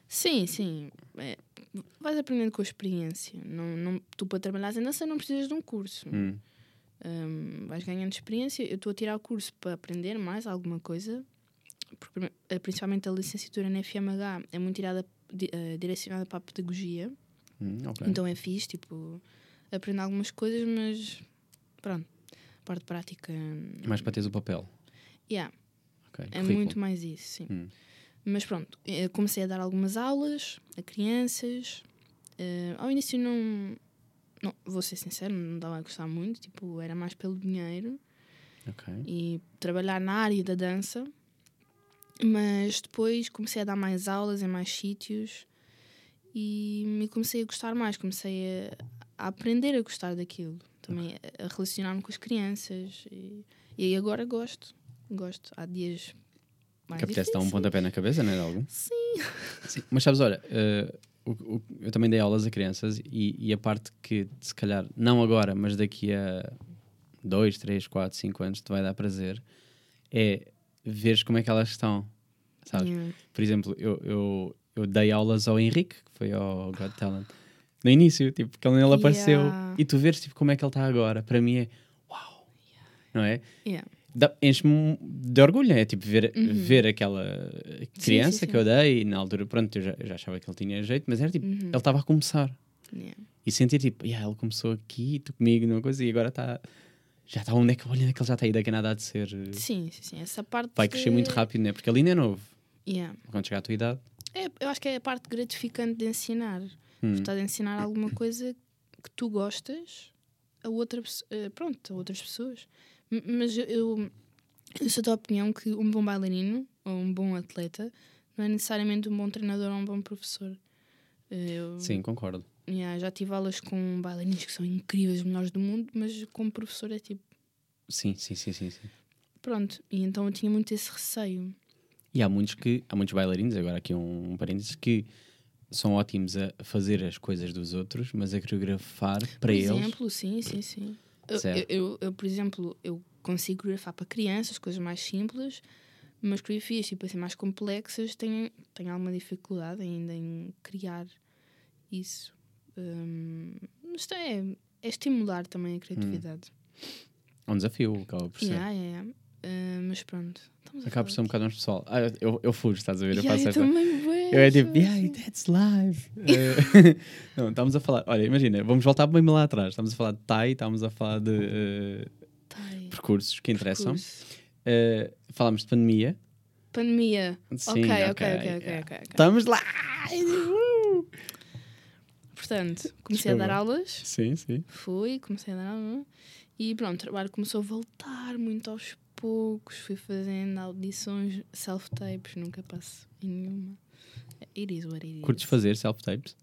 Sim, sim. É, vais aprendendo com a experiência. Não, não, tu, para trabalhar em dança, não precisas de um curso. Hum. Hum, vais ganhando experiência. Eu estou a tirar o curso para aprender mais alguma coisa. Porque, eh, principalmente a licenciatura na FMH é muito tirada, eh, direcionada para a pedagogia. Hum, ok. Então é fixe, tipo, aprender algumas coisas, mas pronto. A parte prática. hum, Mais para teres o papel. Yeah. Ok. É muito mais isso, sim. Hum. Mas pronto, eh, comecei a dar algumas aulas a crianças. Eh, ao início não, não, vou ser sincero, não dava a gostar muito, tipo, era mais pelo dinheiro Ok. e trabalhar na área da dança. Mas depois comecei a dar mais aulas em mais sítios e me comecei a gostar mais, comecei a, a aprender a gostar daquilo, também a, a relacionar-me com as crianças e, e agora gosto, gosto. Há dias mais Que apetece dar um pontapé na cabeça, não é? de algum? Sim. Sim. Mas sabes, olha, eh, o- o- eu também dei aulas a crianças e, e a parte que, se calhar, não agora, mas daqui a dois, três, quatro, cinco anos te vai dar prazer é veres como é que elas estão. Sabes? Yeah. Por exemplo, eu, eu, eu dei aulas ao Henrique, que foi ao Got Talent, no início, tipo, que ele, ele apareceu Yeah. e tu vês tipo, como é que ele está agora. Para mim é uau, não é? Yeah. Enche-me de orgulho, é tipo ver, ver aquela criança Uhum. sim, que eu dei e na altura, pronto, eu já, eu já achava que ele tinha jeito, mas era tipo, Uhum. ele estava a começar Yeah. e sentir tipo, yeah, ele começou aqui, tu comigo, numa coisa, e agora está, já está onde é que, olha é que ele já está aí, daqui a nada de ser, eh, Sim, sim, sim. Essa parte. vai crescer muito rápido, né? Porque ele ainda é novo, Yeah. quando chegar à tua idade. É, eu acho que é a parte gratificante de ensinar. Hum. Estás a ensinar alguma coisa que tu gostas a, outra, eh, pronto, a outras pessoas. Mas eu, eu, sou da opinião que um bom bailarino ou um bom atleta não é necessariamente um bom treinador ou um bom professor. Eu, Sim, concordo. yeah, já tive aulas com bailarinos que são incríveis, os melhores do mundo, mas como professor é tipo. Sim, sim, sim, sim, sim. Pronto, e então eu tinha muito esse receio. E há muitos que, há muitos bailarinos, agora aqui um, um parênteses, que são ótimos a fazer as coisas dos outros, mas a coreografar para por eles. exemplo, sim, sim, sim. Eu, eu, eu- eu, por exemplo, eu consigo coreografar para crianças, coisas mais simples, mas coreografias tipo assim, mais complexas tenho, tenho alguma dificuldade ainda em criar isso. Hum, mas isto é, é estimular também a criatividade. É um desafio, acaba por ser. Yeah, yeah, yeah. Uh, mas pronto. Acaba por ser um bocado mais pessoal. Ah, eu- eu, fujo, estás a ver? Eu Yeah, faço eu também vejo, Eu é tipo, yeah, that's live. Eh, não, estamos a falar, olha, imagina, vamos voltar bem lá atrás. Estamos a falar de Thai, estamos a falar de aí. percursos que interessam. Percurso. Eh, falámos de pandemia. Pandemia. Sim, ok, ok, ok, ok, ok. Estamos lá! Uh! Portanto, comecei a dar Desculpa. aulas. Sim, sim. Fui, comecei a dar aula e pronto, o trabalho começou a voltar muito aos poucos. Fui fazendo audições self-tapes, nunca passo em nenhuma. It is what it is. Curtes fazer self-tapes?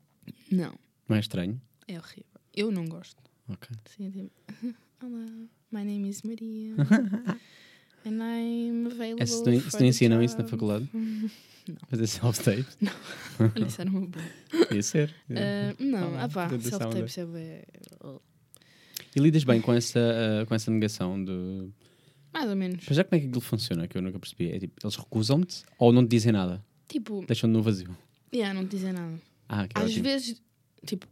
Não, Não é estranho? é horrível. Eu não gosto. Ok. Sim, tipo, Olá, my name is Maria. and I'm available. É, se, não, se não ensinam isso na job." faculdade? Fazer self-tape? Olha, isso era uma boa. Ia ser. Ah, não, ah pá, tentação self-tape de- é E lidas bem com essa, ah, com essa negação de. Mais ou menos. Mas já como é que aquilo funciona? Que eu nunca percebi. É tipo, eles recusam-te ou não te dizem nada? Tipo, Deixam-te no vazio. yeah, não te dizem nada. Ah, que Às ótimo. vezes, tipo,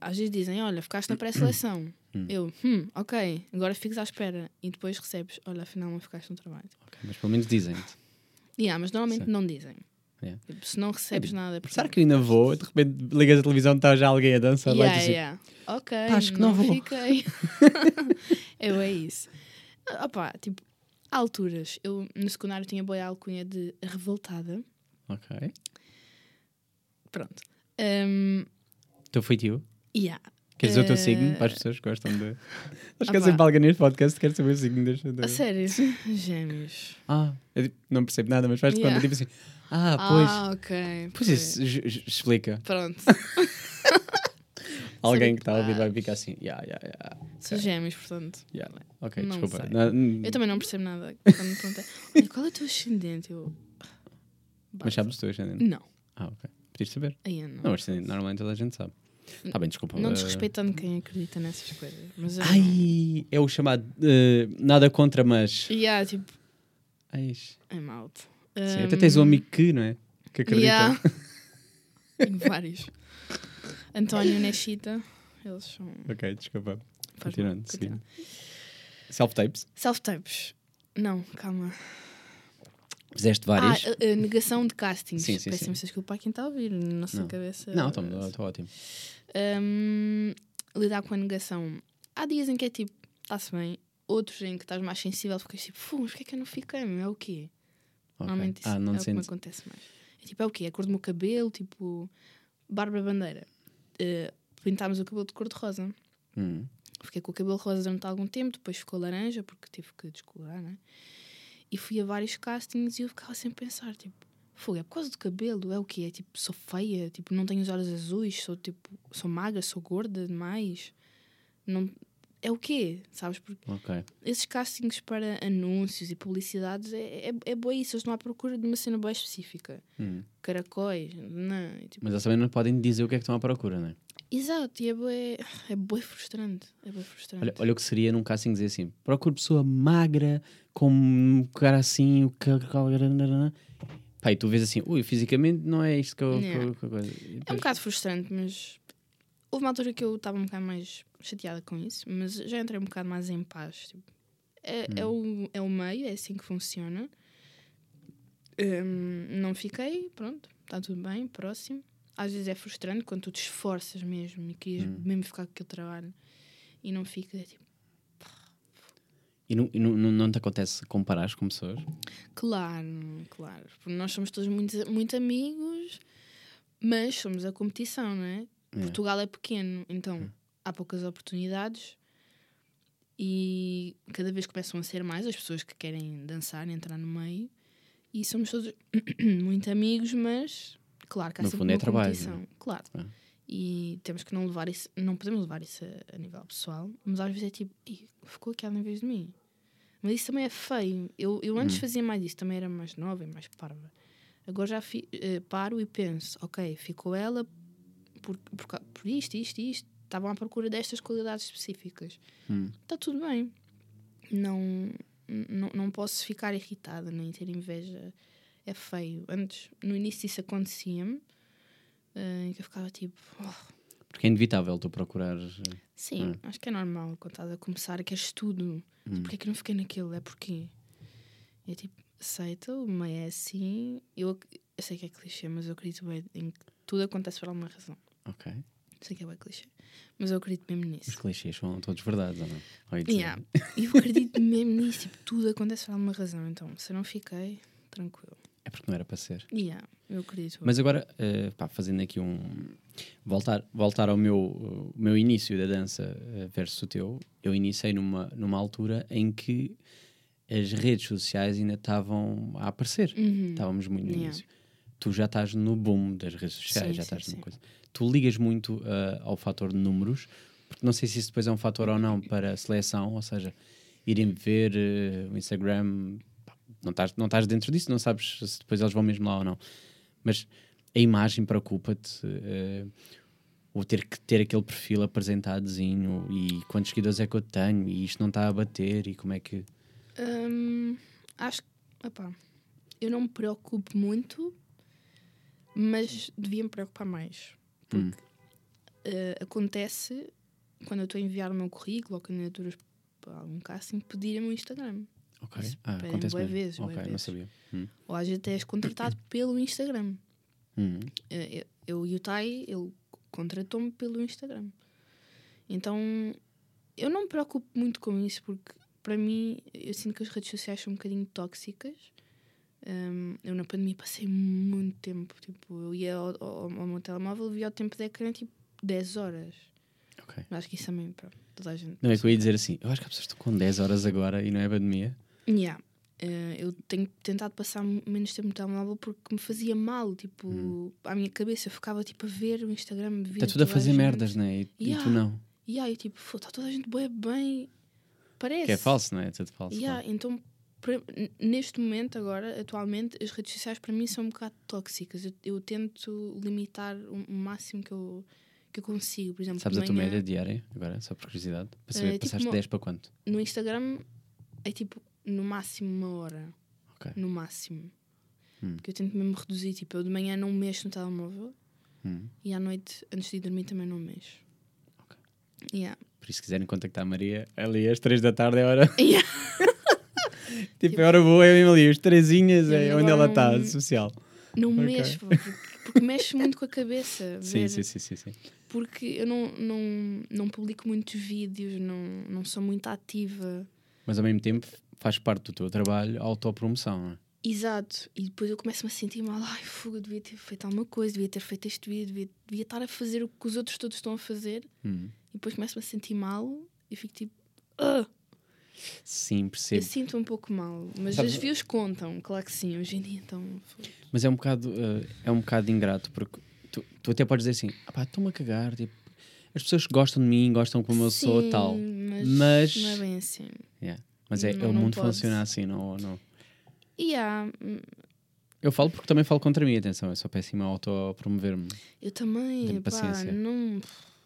às vezes dizem, olha, ficaste na pré-seleção. Hum. Eu, hum, ok, agora ficas à espera. E depois recebes, olha, afinal não ficaste no trabalho. Ok, mas pelo menos dizem-te. Yeah, mas normalmente Sim. não dizem. Yeah. Tipo, se não recebes nada, é porque- Será que eu ainda vou? De repente ligas a televisão e está já alguém a dançar lá e Yeah, diz assim, yeah. Ok, acho que não vou. fiquei. eu é isso. Ah, Opá, tipo, há alturas. Eu no secundário tinha boa alcunha de revoltada. Ok. Pronto. Um, Teu feitio? yeah. Queres dizer o teu Eh, signo? Para as pessoas que gostam de. Acho que é sempre alguém neste podcast que quer saber o signo. Deixa de... A sério? Gêmeos. Ah, eu não percebo nada, mas faz de Yeah. conta, tipo assim. Ah, pois. Ah, ok. Pois isso j- j- explica. Pronto. Alguém que está a ouvir Ah. vai ficar assim. Yeah, yeah, yeah. Sou gêmeos, portanto. yeah. Ok, Não desculpa. sei. Na- n- Eu também não percebo nada. Quando me perguntam, "Olha, qual é o teu ascendente? Eu. Mas sabes o teu ascendente? Não. Ah, ok. Podias saber. Aí eu não. Não, o ascendente normalmente toda a gente sabe. Está bem, desculpa. Não eh, desrespeitando quem acredita nessas coisas. Mas eu não. Ai, é o chamado eh, nada contra, mas. Yeah, tipo, Ai, é malta. sim, até tens um amigo que, não é? Que acredita. Yeah. Tenho vários. António Neshita, eles são. Ok, desculpa. Faz Continuando, mal, continua. seguindo. Self-tapes. Self-tapes. Não, calma. Fizeste várias. Ah, a, a negação de castings. Sim, sim, Peço imensa desculpa a quem está a ouvir. Na nossa Não. cabeça. não, estou ótimo. Hum, lidar com a negação. Há dias em que é tipo, está-se bem. Outros em que estás mais sensível, ficas tipo, mas porquê é que eu não fiquei? meu? É o quê? Ok. Normalmente isso Ah, não é o que me acontece mais. É tipo, é o quê? A cor do meu cabelo, tipo, Bárbara Bandeira. Uh, pintámos o cabelo de cor-de-rosa. Hum. Fiquei com o cabelo rosa durante algum tempo, depois ficou laranja, porque tive que descolorar, né? E fui a vários castings e eu ficava a pensar, tipo, fogo, é por causa do cabelo, é o quê? É tipo, sou feia, tipo, não tenho os olhos azuis, sou tipo, sou magra, sou gorda demais. Não... É o quê? Sabes? Porque Ok. esses castings para anúncios e publicidades é, é, é boa isso, eles estão à procura de uma cena boa específica. Hum. Caracóis, não, tipo, Mas eles também não podem dizer o que é que estão à procura, não é? Exato, e é bué, é bué frustrante. É bué frustrante. Olha, olha o que seria num casting dizer assim: procuro pessoa magra, com um cara assim, o que. Pá, e tu vês assim, ui, fisicamente não é isto que eu. que eu- que eu- É um bocado frustrante, mas houve uma altura que eu estava um bocado mais chateada com isso, mas já entrei um bocado mais em paz. tipo. É, é, o, é o meio, é assim que funciona. Hum, não fiquei, pronto, está tudo bem, próximo. Às vezes é frustrante quando tu te esforças mesmo e querias mesmo ficar com aquele trabalho e não fica, é tipo, E, não, e não, não, te acontece comparares com pessoas? Claro, claro. Porque nós somos todos muito, muito amigos, mas somos a competição, não é? Portugal é pequeno, então há poucas oportunidades e cada vez começam a ser mais as pessoas que querem dançar, entrar no meio. E somos todos muito amigos, mas claro que há No sempre fundo é uma trabalho, competição. é? Claro. É. E temos que não levar isso, não podemos levar isso a, a nível pessoal, mas às vezes é tipo, "Ih, ficou aquela em vez de mim. Mas isso também é feio. Eu, eu Hum. antes fazia mais isso, também era mais nova e mais parva. Agora já fi- eh, paro e penso, ok, ficou ela por, por, por isto, isto e isto. Estavam à procura destas qualidades específicas. Hum. Está tudo bem. Não, não, não posso ficar irritada nem ter inveja. É feio. Antes, no início isso acontecia-me. eh, que eu ficava tipo, "Oh, Porque é inevitável tu procurares. eh, Sim, acho que é normal quando estás a começar, queres tudo. Hum. Porquê é que não fiquei naquilo? É porque. É tipo, aceita, o meio é assim. Eu, eu sei que é clichê, mas eu acredito bem em que tudo acontece por alguma razão. Ok. Sei que é bem clichê. Mas eu acredito mesmo Os nisso. clichês são todos verdades, ou não? Ou dizer- Yeah. Eu acredito mesmo nisso. Tipo, tudo acontece por alguma razão. Então, se eu não fiquei, tranquilo. É porque não era para ser. Yeah, eu acredito. Mas agora, eh, pá, fazendo aqui um. Voltar, voltar ao meu, o meu início da dança eh, versus o teu, eu iniciei numa, numa altura em que as redes sociais ainda estavam a aparecer. Uhum. Estávamos muito no Yeah. início. Tu já estás no boom das redes sociais, Sim, já sim, estás numa sim. coisa. Tu ligas muito eh, ao fator de números, porque não sei se isso depois é um fator ou não para a seleção, ou seja, irem ver eh, o Instagram não estás, não estás dentro disso, não sabes se depois eles vão mesmo lá ou não. Mas a imagem preocupa-te, eh, o ter que ter aquele perfil apresentadozinho e quantos seguidores é que eu tenho e isto não está a bater e como é que. Hum, acho que, eu não me preocupo muito, mas devia me preocupar mais. Hum. Eh, acontece quando eu estou a enviar o meu currículo ou candidaturas para algum casting, pedirem-me o Instagram. Ok. Isso Ah, pedem acontece mesmo. vezes, ok, não vezes. sabia. Hum. Ou às vezes até és contratado pelo Instagram. Hum. Eh, Eu, eu e o Tai, ele contratou-me pelo Instagram. Então, eu não me preocupo muito com isso, porque para mim, eu sinto que as redes sociais são um bocadinho tóxicas. Hum, eu na pandemia passei muito tempo. Tipo, eu ia ao, ao, ao meu telemóvel, via o tempo de ecrã tipo 10 horas. Ok. Eu acho que isso também, pronto, toda a gente. Não é que eu ia dizer assim, eu acho que as pessoas estão com 10 horas agora e não é pandemia. Yeah. Eh, eu tenho tentado passar menos tempo no telemóvel porque me fazia mal, tipo, à minha cabeça. Eu ficava tipo a ver o Instagram. Está tudo a fazer merdas, não é? E, e Yeah. tu não. E aí, tipo, está toda a gente bem, bem. Parece. Que é falso, não é? É tudo falso. Yeah, então, neste momento, agora, atualmente, as redes sociais para mim são um bocado tóxicas. Eu, eu tento limitar o, máximo que eu, que eu consigo. Por exemplo, Sabes a tua média diária, agora, só por curiosidade? Para saber, Eh, tipo passaste uma- 10 para quanto? no Instagram é tipo, no máximo uma hora. Ok. No máximo. Hum. Porque eu tento mesmo reduzir. Tipo, eu de manhã não mexo no telemóvel Hum. e à noite, antes de ir dormir, também não mexo. Ok. Yeah. Por isso, se quiserem contactar a Maria, ali às 3 da tarde é hora. Yeah. tipo, hora boa, é mesmo ali, os trezinhas, é Eu onde ela está, social. Não mexo, porque, mexe muito com a cabeça. Sim, sim, sim, sim. Porque eu não, não, não publico muitos vídeos, não, não sou muito ativa. Mas ao mesmo tempo faz parte do teu trabalho a autopromoção, não é? Exato. E depois eu começo-me a sentir mal. Ai, fuga, devia ter feito alguma coisa, devia ter feito este vídeo, devia, devia estar a fazer o que os outros todos estão a fazer. Hum. E depois começo-me a sentir mal e fico tipo. "Ah". Sim, Eu percebo. sinto um pouco mal. Mas Sabes- as views contam, claro que sim. Hoje em dia, então. Mas é um bocado, eh, é um bocado ingrato, porque tu, tu até podes dizer assim, ah pá, estou-me a cagar, tipo, as pessoas gostam de mim, gostam como eu sou, Sim, tal. Mas, Mas- Não é bem assim. Yeah. Mas é, Não- o mundo funciona assim, não, não. E há. Eu falo porque também falo contra mim, atenção, eu sou péssimo a autopromover-me. Eu também. Pá, paciência. não.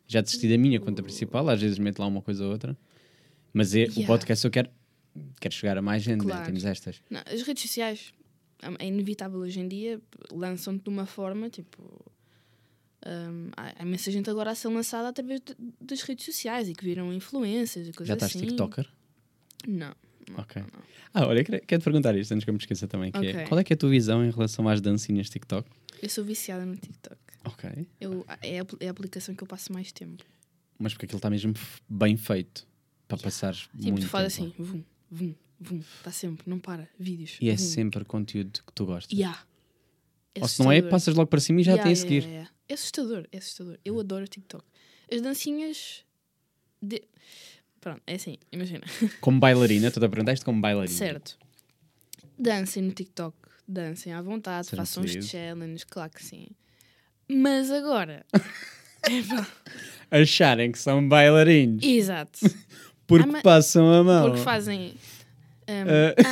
Já desisti da minha conta principal, às vezes meto lá uma coisa ou outra. Mas é, o Yeah. podcast eu quero, quero chegar a mais gente, né? Claro. temos estas. Não, as redes sociais é inevitável hoje em dia, lançam-te de uma forma tipo. hum, há, imensa gente agora a ser lançada através de- das redes sociais e que viram influências e coisas Já estás assim. TikToker? Não. não, Ok. não. Ah, olha, quero, quero te perguntar isto antes que eu me esqueça também. Que é, Ok. qual é que é a tua visão em relação às dancinhas TikTok? Eu sou viciada no TikTok. Ok. Eu, é, a, é a aplicação que eu passo mais tempo. Mas porque aquilo está mesmo bem feito para passar Tipo, muito tu faz tempo. assim, vum, vum, vum, está sempre, não para, vídeos. E é vum. sempre conteúdo que tu gostas. Yeah. É Ou se não é, passas logo para cima e já Yeah, tem a seguir. yeah. É assustador, é assustador. Eu adoro o TikTok. As dancinhas. De... Pronto, é assim, imagina. Como bailarina, tu te aprendeste como bailarina. Certo. Dancem no TikTok, dancem à vontade, Sejam façam os challenges, claro que sim. Mas agora. Epá, Acharem que são bailarinos exato. porque Ah, passam a mão. Porque fazem. um, Ah.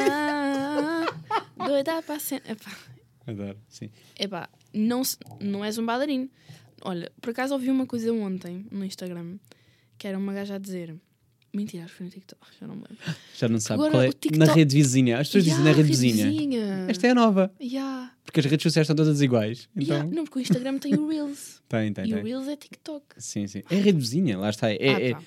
ah, ah, doida para cena. Epá, Adoro, sim. epá, não, não és um bailarino. Olha, por acaso ouvi uma coisa ontem no Instagram que era uma gaja a dizer. Mentira, acho que foi no TikTok, já não me lembro. Já não sabe Agora qual é. o TikTok- Na rede vizinha. As pessoas dizem na Yeah, rede vizinha. vizinha. Esta é a nova. Yeah, Porque as redes sociais estão todas iguais. Então, yeah. Não, porque o Instagram tem o Reels. tem, tem, e o tem. Reels é TikTok. Sim, sim. É a rede vizinha, lá está. É, ah, é- pá.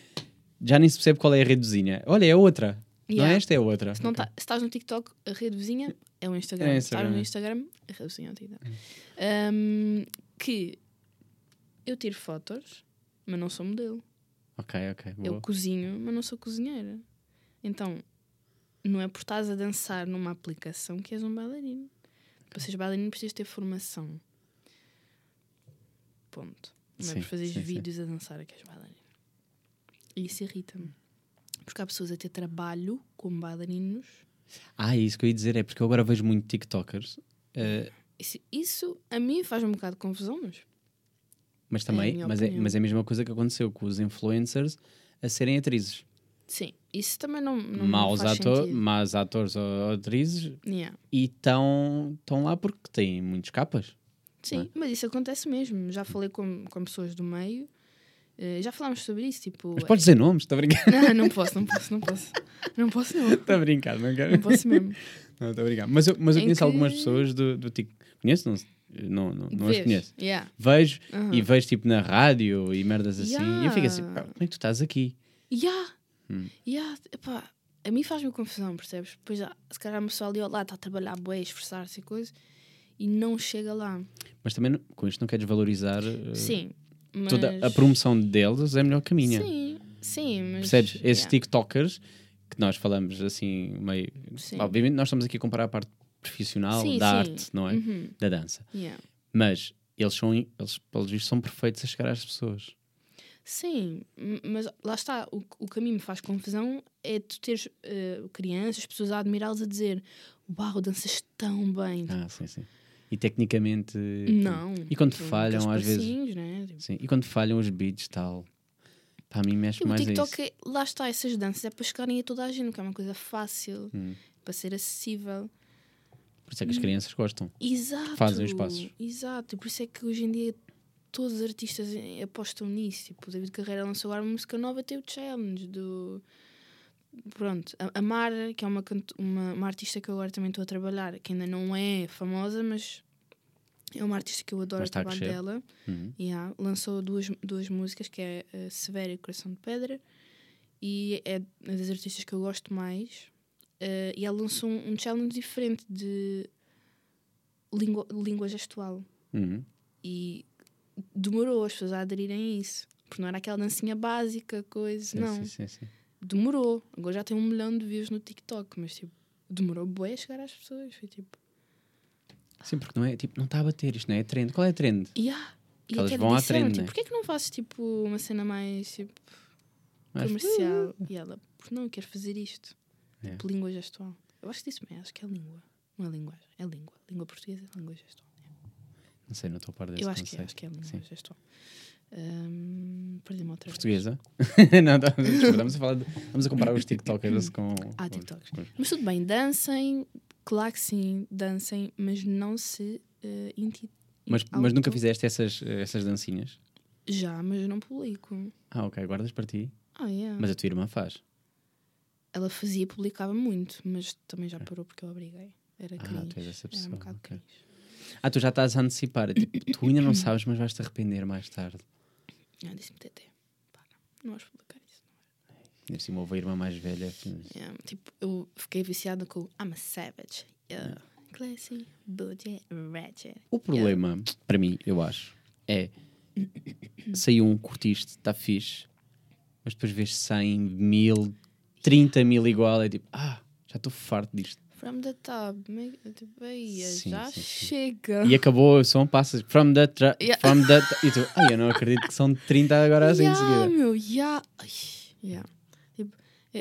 Já nem se percebe qual é a rede vizinha. Olha, é outra. Não Yeah. é esta, é outra. Se, não tá- se estás no TikTok, a rede vizinha é o Instagram. É Se estás Instagram. no Instagram, a rede vizinha é o TikTok. Um, que eu tiro fotos, mas não sou modelo. Ok, ok. Eu boa. cozinho, mas não sou cozinheira. Então, não é por estás a dançar numa aplicação que és um bailarino. Para seres bailarino precisas ter formação. Ponto. Não é Sim, por fazeres sim, sim. vídeos a dançar é que és bailarino. E isso irrita-me. Porque há pessoas a ter trabalho como bailarinos. Ah, é isso que eu ia dizer. É porque eu agora vejo muito TikTokers. eh, Isso, isso a mim faz um bocado de confusão, mas mas É também, minha mas, é, mas é a mesma coisa que aconteceu com os influencers a serem atrizes. sim. isso também não, não maus, faz ator, sentido. maus atores ou atrizes Yeah. e estão lá porque têm muitos capas. Sim, mas isso acontece mesmo. Já falei com, com pessoas do meio, eh, já falámos sobre isso. Tipo, Mas podes dizer nomes, estou a brincar. não, não posso, não posso, não posso. Não posso, não. Estou a brincar, não quero. Não posso mesmo. Não, estou a brincar. Mas eu, mas eu Em conheço que- algumas pessoas do, do TikTok. Conheço? Não, não, não, não as conheço. Yeah. Vejo Aham. e vejo tipo na rádio e merdas assim. E eu fico assim, Yeah. "Pá, como é que tu estás aqui? Yeah. Hum. Yeah. Epá, a mim faz-me confusão, percebes? Depois, ah, se calhar, uma pessoa ali ao lado está a trabalhar a esforçar-se e coisa, e não chega lá. Mas também com isto não queres valorizar eh, Sim. Mas... toda a promoção deles é melhor caminha. Sim, sim, mas. Percebes? Esses yeah. TikTokers que nós falamos assim meio. Sim. Obviamente nós estamos aqui a comparar a parte profissional Sim, da sim. arte, não é? Uhum. Da dança. Yeah. Mas eles são, eles, pelos vistos, são perfeitos a chegar às pessoas. Sim, mas lá está, o, o que a mim me faz confusão é tu teres eh, crianças, pessoas a admirá-los a dizer Uau, danças tão bem. Ah, sim, sim. E tecnicamente. não. E quando Tipo, falham, às vezes. Né? Tipo, Sim. E quando falham os beats tal. Para mim mexe o mais a isso. TikTok, lá está, essas danças é para chegarem a toda a gente, que é uma coisa fácil, Hum. para ser acessível. Por isso é que as crianças gostam. Exato. Fazem os passos. Exato, e por isso é que hoje em dia todos os artistas eh, apostam nisso. Tipo, o David Carreira lançou agora uma música nova, tem o challenge do. Pronto, a, a Mara, que é uma, uma, uma artista que eu agora também estou a trabalhar, que ainda não é famosa, mas é uma artista que eu adoro o trabalho dela. Uhum. Yeah, lançou duas, duas músicas, que é uh, Severa e Coração de Pedra, e é das artistas que eu gosto mais. Uh, e ela lançou um, um challenge diferente de língua, língua gestual. Uhum. E demorou as pessoas a aderirem a isso. Porque não era aquela dancinha básica, coisa. Sim, não, sim, sim, sim. demorou. Agora já tem um milhão de views no TikTok, mas tipo, demorou bué a chegar às pessoas. Foi tipo, Sim, porque não é tipo, não está a bater, isto não é trend. Qual é a trend? yeah. E elas até vão lhe à disseram, trend, tipo, né? porquê que não fazes tipo uma cena mais tipo, Mais- comercial? E ela, porque não, eu quero fazer isto. É. Tipo, língua gestual. Eu acho que disse bem, acho que é língua. Não é linguagem, é língua. Língua portuguesa, língua gestual. Não sei, não estou a par desse eu acho que é, acho que é língua Sim. gestual. Hum, Perdi-me outra. Portuguesa? não, tá- estamos a falar de- Estamos a comparar os TikTokers com. Ah, TikToks. com- Mas tudo bem, dancem, claro que sim, dancem, mas não se uh, inti- Mas, mas nunca fizeste essas, essas dancinhas? Já, mas eu não publico. Ah, ok, guardas para ti. Ah, yeah. Mas a tua irmã faz. Ela fazia publicava muito, mas também já parou porque eu obriguei. Era Ah, tu és essa Era pessoa, um bocado ok. cringe. Ah, tu já estás a antecipar. é Tipo, tu ainda não sabes, mas vais-te arrepender mais tarde. Ah, disse-me TT. Para, não vais publicar. Ainda assim, houve a irmã mais velha. Yeah, tipo, eu fiquei viciada com I'm a savage. Yeah. Classy, bougie, ratchet. O problema, para mim, eu acho, é saiu um curtiste, está fixe, mas depois vês 100 mil, 30 mil igual, é tipo, ah, já estou farto disto. From the top, tipo, aí, já sim, sim. chega. E acabou o som, passas from the, tra- Yeah. from the, tra- e tu, ai, eu não acredito que são 30 agora assim yeah, de seguida. meu, yeah. Yeah.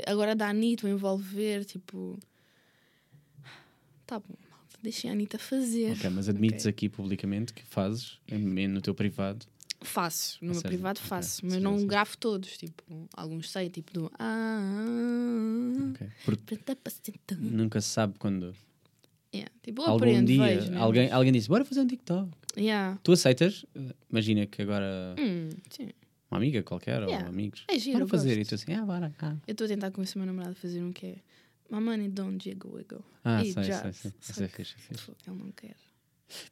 Agora da Anitta, o envolver, tipo. Tá bom, malta, deixem a Anitta fazer. Ok, mas admites Ok. aqui publicamente que fazes no teu privado. Faço, no Ou meu seja, privado faço, sim, mas não sim. gravo todos. Tipo, alguns sei, tipo do. Ah, ok? Porque preta pacienta. nunca se sabe quando Yeah. Tipo, algum aprendo, dia vejo, né? alguém, alguém diz, bora fazer um TikTok. Yeah. Tu aceitas? Imagina que agora Hum, sim. Uma amiga qualquer Yeah. ou amigos. É giro, eu fazer. E tu assim, ah, bora. Ah, Eu estou a tentar convencer o meu namorado a fazer um que é My money don't jiggle wiggle. ah E sei, já, sei, sei. Isso é fixe, é Ele não quer.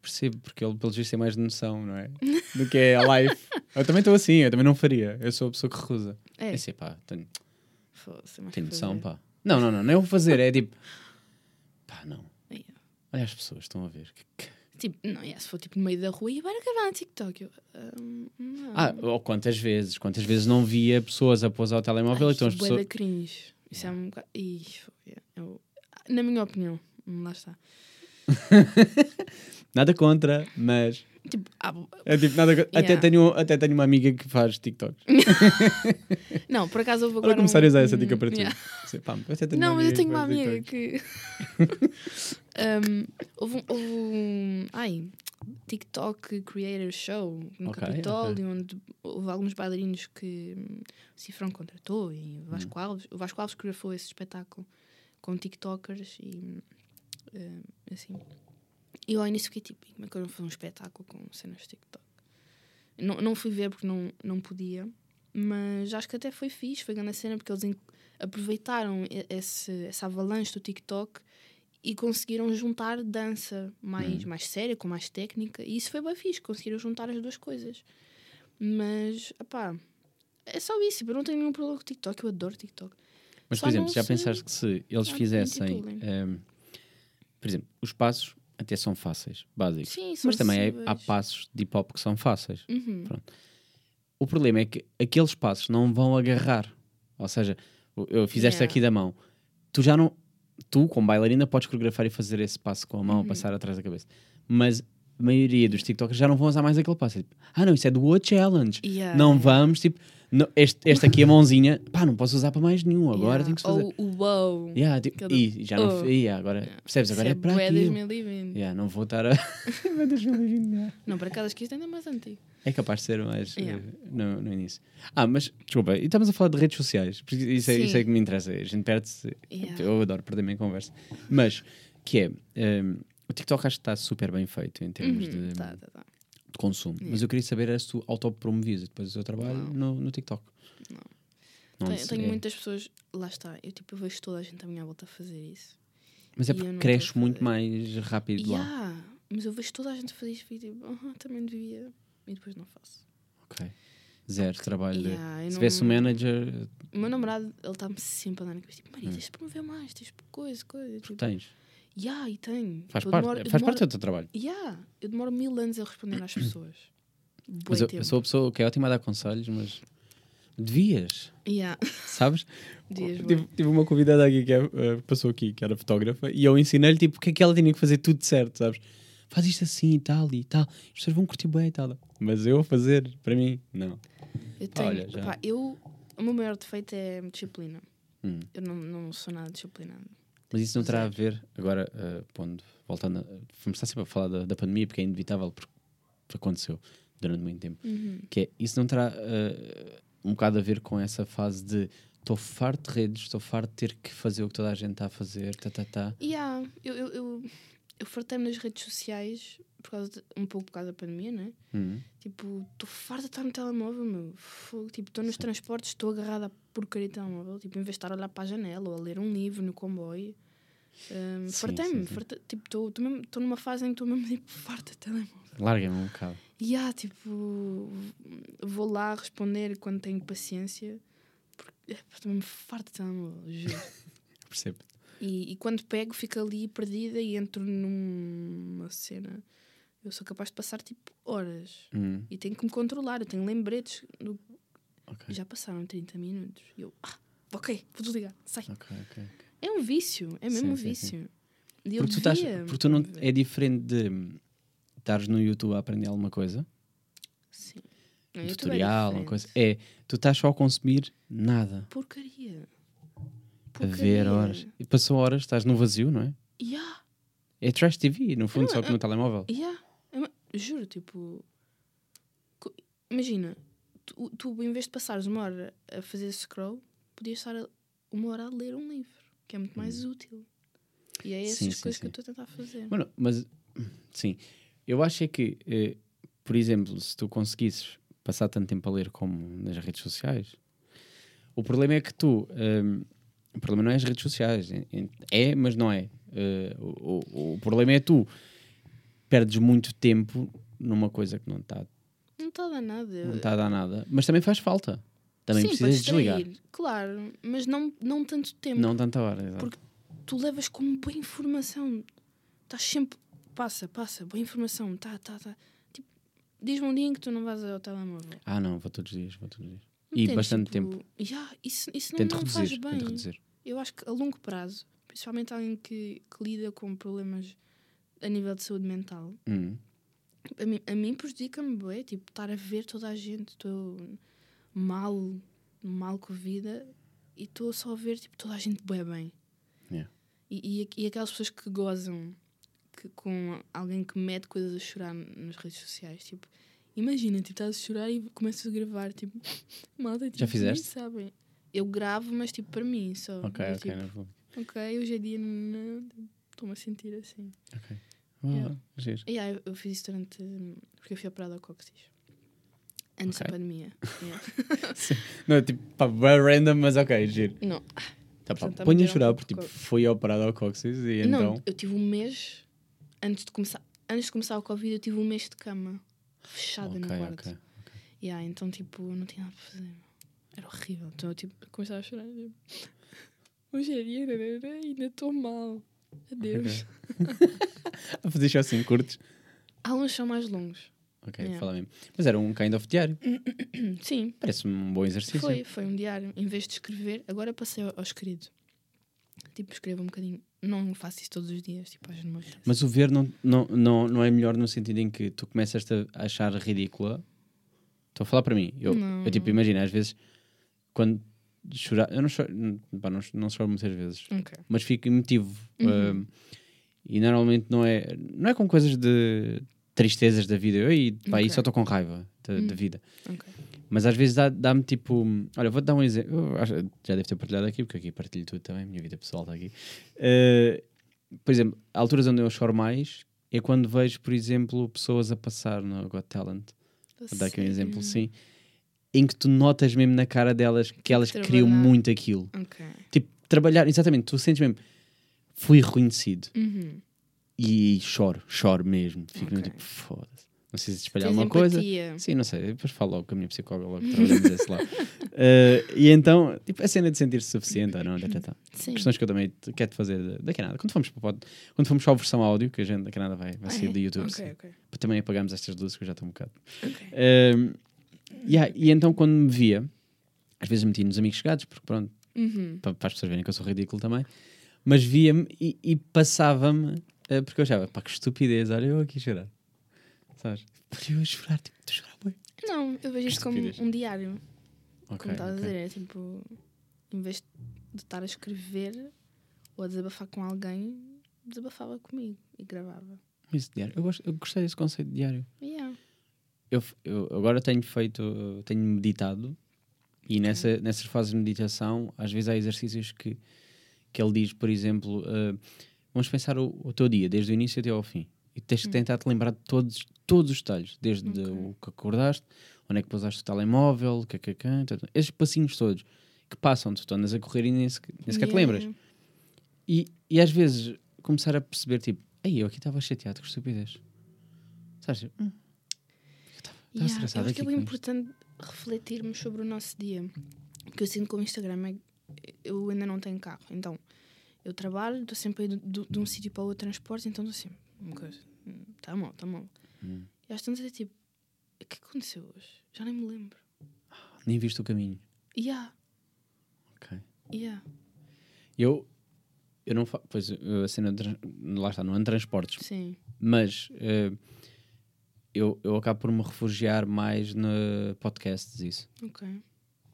Percebo, porque ele, pelo visto, tem mais noção, não é? Do que é a life. eu também estou assim, eu também não faria. Eu sou a pessoa que recusa. É, É assim, pá, tenho, mas tenho noção, pá. Não, não, não, não é o fazer, é tipo, pá, não. Yeah. Olha as pessoas, estão a ver. Que- que- Tipo, não, yeah, se for tipo no meio da rua e bora gravar no TikTok. Eu, um, não. Ah, ou quantas vezes? Quantas vezes não via pessoas a pousar o telemóvel Ai, então as bué da pessoas. cringe. Isso é um bocado. Ih, yeah, eu- na minha opinião, lá está. Nada contra, mas. Tipo, ah, É tipo, nada contra. Até, Yeah. tenho, até tenho uma amiga que faz TikToks. não, por acaso houve Vou agora. começar a usar essa um- dica para ti. yeah. Pá, eu Não, mas eu tenho uma amiga que. um, houve, um, houve um. Ai, TikTok Creator Show no Ok, Capitólio, onde houve alguns bailarinos que hum, o Cifrão contratou e o Vasco Hum. Alves. O Vasco Alves coreografou esse espetáculo com TikTokers e hum, assim. E eu ao início fiquei tipo, como é que eu não fazer um espetáculo com cenas de TikTok? Não, não fui ver porque não, não podia, mas acho que até foi fixe, foi grande cena porque eles aproveitaram esse, essa avalanche do TikTok e conseguiram juntar dança mais, mais séria, com mais técnica, e isso foi bem fixe, conseguiram juntar as duas coisas. Mas, pá, é só isso, eu não tenho nenhum problema com o TikTok, eu adoro TikTok. Mas, Só por exemplo, já se- pensaste que se eles Ah, fizessem. intitulem. ehm, por exemplo, os passos até são fáceis, básicos. Sim, são Mas também é- há passos de hip hop que são fáceis. Uhum. O problema é que aqueles passos não vão agarrar. Ou seja, eu fizeste Yeah. aqui da mão. Tu já não. Tu, como bailarina, podes coreografar e fazer esse passo com a Uhum. mão, passar atrás da cabeça. Mas a maioria dos TikTokers já não vão usar mais aquele passo. É tipo, ah, não, isso é do What Challenge. Yeah, não yeah. vamos, tipo, não, este, este aqui, a mãozinha, pá, não posso usar para mais nenhum. Agora Yeah. tenho que fazer. Ou o wow. Yeah, tipo, Cada- e já não. Oh. Yeah, agora, percebes? Agora é, Isso para aqui. 2020. Yeah, não vou estar a. Vai 2020, yeah. Não, para cada que isto ainda é mais antigo. É capaz de ser mais Yeah. eh, no, no início. Ah, mas desculpa, e estamos a falar de redes sociais, porque isso é, isso é que me interessa. A gente perde-se. Yeah. Eu adoro perder-me em conversa. Mas, que é, ehm, o TikTok acho que está super bem feito em termos Uhum, de, tá, tá, tá. de consumo. Mas Yeah. eu queria saber se tu autopromovias depois do teu trabalho no, no TikTok. Não. Não tenho, tenho muitas pessoas, lá está, eu tipo, eu vejo toda a gente à minha volta a fazer isso. Mas é porque cresce muito mais rápido lá. Yeah, mas eu vejo toda a gente fazer isso e tipo, "Aham, também devia. E depois não faço. Ok. Zero trabalho. de- Yeah, Se não- tivesse um manager, O meu namorado, ele está-me sempre a dar na cabeça, tipo, Hum. Maria, tens de promover mais, tens de coisa, coisa. Tipo, tens. Yeah, e tenho. Faz, Eu parte, demoro- faz demoro- parte do teu trabalho. Yeah, eu demoro mil anos a responder às pessoas. Mas eu, eu sou a pessoa que é ótima a dar conselhos, mas devias. Yeah. sabes? Dias, tive, bué. tive uma convidada aqui que eh, passou aqui, que era fotógrafa, e eu ensinei-lhe tipo, o que é que ela tinha que fazer tudo certo, sabes? Faz isto assim e tal e tal. As pessoas vão curtir bem e tal. Mas eu a fazer, para mim, não. Eu tenho, Olha, já. pá, eu, o meu maior defeito é disciplina. Hum. Eu não, não sou nada disciplinada. Mas isso não terá a ver, agora, eh, pondo, voltando, a, vamos estar sempre a falar da, da pandemia, porque é inevitável, porque aconteceu durante muito tempo. Uhum. Que é, isso não terá eh, um bocado a ver com essa fase de estou farto de redes, estou farto de ter que fazer o que toda a gente está a fazer, tá, tá, tá. E há, eu, eu, eu, eu fartei-me nas redes sociais por causa de- um pouco por causa da pandemia, não é? Hum. Tipo, estou farta de estar no telemóvel, meu. Fogo. Tipo, estou nos transportes, estou agarrada à porcaria de telemóvel. Tipo, em vez de estar a olhar para a janela ou a ler um livro no comboio. Um, fartei-me. Tipo, estou numa fase em que estou mesmo tipo, farta de telemóvel. Larga-me um bocado. E há, tipo, vou lá responder quando tenho paciência. Porque estou mesmo farta de telemóvel, juro. Percebo. E, e quando pego, fico ali perdida e entro numa cena. Eu sou capaz de passar tipo horas. Hum, E tenho que me controlar. Eu tenho lembretes. do- ok. Já passaram 30 minutos. E eu, ah, ok, vou desligar, sai. Ok, ok. É um vício, é mesmo um Sim, sim, sim. vício. Eu Porque tu, estás, porque tu não, é diferente de estares no YouTube a aprender alguma coisa, Sim. Um é tutorial, uma diferente. coisa. É, tu estás só a consumir nada, Porcaria. A ver horas. E passou horas, estás no vazio, não é? Yeah, É trash TV, no fundo, Não, só que é- no telemóvel. yeah. É Juro, tipo. Imagina, tu, tu em vez de passares uma hora a fazer scroll, podias estar uma hora a ler um livro, que é muito mais útil. E é essas Sim, sim, coisas que sim. eu estou a tentar fazer. Mano, mas, sim, eu acho é que, eh, por exemplo, se tu conseguisses passar tanto tempo a ler como nas redes sociais, o problema é que tu, hum, o problema não é as redes sociais, é, é, mas não é. Eh, o, o- o problema é tu perdes muito tempo numa coisa que não está Não está a dar nada. não tá a dar nada, mas também faz falta. Também Sim, precisas desligar. Claro, mas não, não tanto tempo. Não tanta hora. exato. Porque- Tu levas como boa informação. Estás sempre. Passa, passa, boa informação. Tá, tá, tá. Tipo, diz-me um dia em que tu não vais ao telemóvel. Ah, não, vou todos os dias, vou todos os dias. E bastante tipo, tempo. yeah, isso, isso não, Tento não faz reduzir, bem. tento reduzir. Eu acho que a longo prazo, principalmente alguém que, que lida com problemas a nível de saúde mental, Hum. a mim, a mim prejudica-me bué, tipo, estar a ver toda a gente, estou mal, mal com a vida e estou só a ver tipo, toda a gente bué bem. Yeah. E, e, e aquelas pessoas que gozam, que, com alguém que mete coisas a chorar nas redes sociais. Tipo, imagina, tipo, estás a chorar e começas a gravar. Tipo, malta, tipo, Já fizeste? sabem. Eu gravo, mas tipo, para mim só. Ok, Eu, ok. tipo, não vou- ok, hoje é dia. Estou-me a sentir assim. ok. Yeah. Ah, giro. E aí, eu, fiz isso durante. Porque eu fui operada ao cóccix. Antes da Ok. pandemia. Yeah. Não, tipo, pá, random, mas ok, giro. Não, Tá, pá, ponho a chorar porque tipo, fui operado ao cóccix e não, então. eu tive um mês. Antes de começar, antes de começar o Covid, eu tive um mês de cama. Fechada no Ok, quarto. ok. Yeah, então, tipo, não tinha nada para fazer. Era horrível. Então, eu, tipo, começava a chorar. Tipo, Hoje é dia, ainda estou mal. Adeus. A fazer só assim curtos. Há uns que são mais longos. Ok, Yeah. fala mesmo. Mas era um kind of diário. Sim, Parece-me um bom exercício. foi, foi um diário. Em vez de escrever, agora passei ao, ao escrito. Tipo, escrevo um bocadinho. Não faço isso todos os dias, tipo, às vezes não. Mas o ver não, não, não, não é melhor no sentido em que tu começas a achar ridícula. Estou a falar para mim. Eu, Não. eu tipo, imagina, às vezes, quando chorar. Eu não choro, pá, não, não choro muitas vezes, Ok. mas fico emotivo. Uhum. Um, e normalmente não é, não é com coisas de tristezas da vida. Eu aí, pá, aí Ok. só estou com raiva da, da Hum. vida. Ok. Mas às vezes dá- dá-me tipo. Olha, vou-te dar um exemplo. Já deve ter partilhado aqui, porque aqui partilho tudo também. Minha vida pessoal está aqui. Eh, por exemplo, alturas onde eu choro mais é quando vejo, por exemplo, pessoas a passar no Got Talent. Vou dar aqui um exemplo, sim. Em que tu notas mesmo na cara delas que elas que queriam trabalhar. muito aquilo. Ok. Tipo, trabalhar, exatamente, tu sentes mesmo. Fui reconhecido. Uhum. E choro, choro mesmo. Fico mesmo Ok. tipo, foda-se. Não sei se espalhar alguma coisa. Sim, não sei. Depois falo logo com a minha psicóloga, logo trabalhamos esse lado. Eh, e então, tipo, a cena de sentir-se suficiente ou não, tá, tá, tá. Sim. questões que eu também quero fazer da Canada. Quando fomos para quando fomos só a versão áudio, que a gente da Canada vai, vai Ah, sair é? do YouTube, Ok, sim. ok. Para também apagamos estas luzes que eu já estou um bocado. Ok. Ehm, yeah, e então, quando me via, às vezes meti nos amigos chegados, porque pronto, Uhum. para, para as pessoas verem que eu sou ridículo também, mas via-me e, e passava-me, porque eu achava, pá, que estupidez, olha eu aqui a chorar. Sabes? Eu a chorar, tipo, estou a chorar bem. Não, eu vejo isto como um diário. Ok, como estás ok. a dizer, é tipo, em vez de estar a escrever ou a desabafar com alguém, desabafava comigo e gravava. Esse diário, eu, gosto, eu gostei desse conceito de diário. Yeah. Eu, eu agora tenho feito, tenho meditado e nessa, nessas fases de meditação, às vezes há exercícios que, que ele diz, por exemplo, eh, vamos pensar o, o teu dia, desde o início até ao fim. E tens que tentar te lembrar de todos, todos os detalhes, desde Ok. o que acordaste, onde é que pousaste o telemóvel, que, que, que, esses passinhos todos que passam, tu andas a correr e nem sequer, nem sequer te Yeah. lembras. E, e às vezes começar a perceber, tipo, ei, eu aqui estava chateado, que estupidez. Sabes? tipo, hum, estava Yeah, estressado eu acho que é aqui com importante refletirmos sobre o nosso dia. O que eu sinto com o Instagram é que eu ainda não tenho carro. Então, eu trabalho, estou sempre a ir de, de um sítio para o outro transporte, então estou sempre uma coisa. Está mal, está mal. Hum. E às tantas é tipo, o que aconteceu hoje? Já nem me lembro. Nem viste o caminho. Yeah, Ok. yeah. Eu, eu não faço. Pois a cena. lá está, não ando transportes. Sim. Mas eh, eu, eu acabo por me refugiar mais no podcasts, isso. Ok.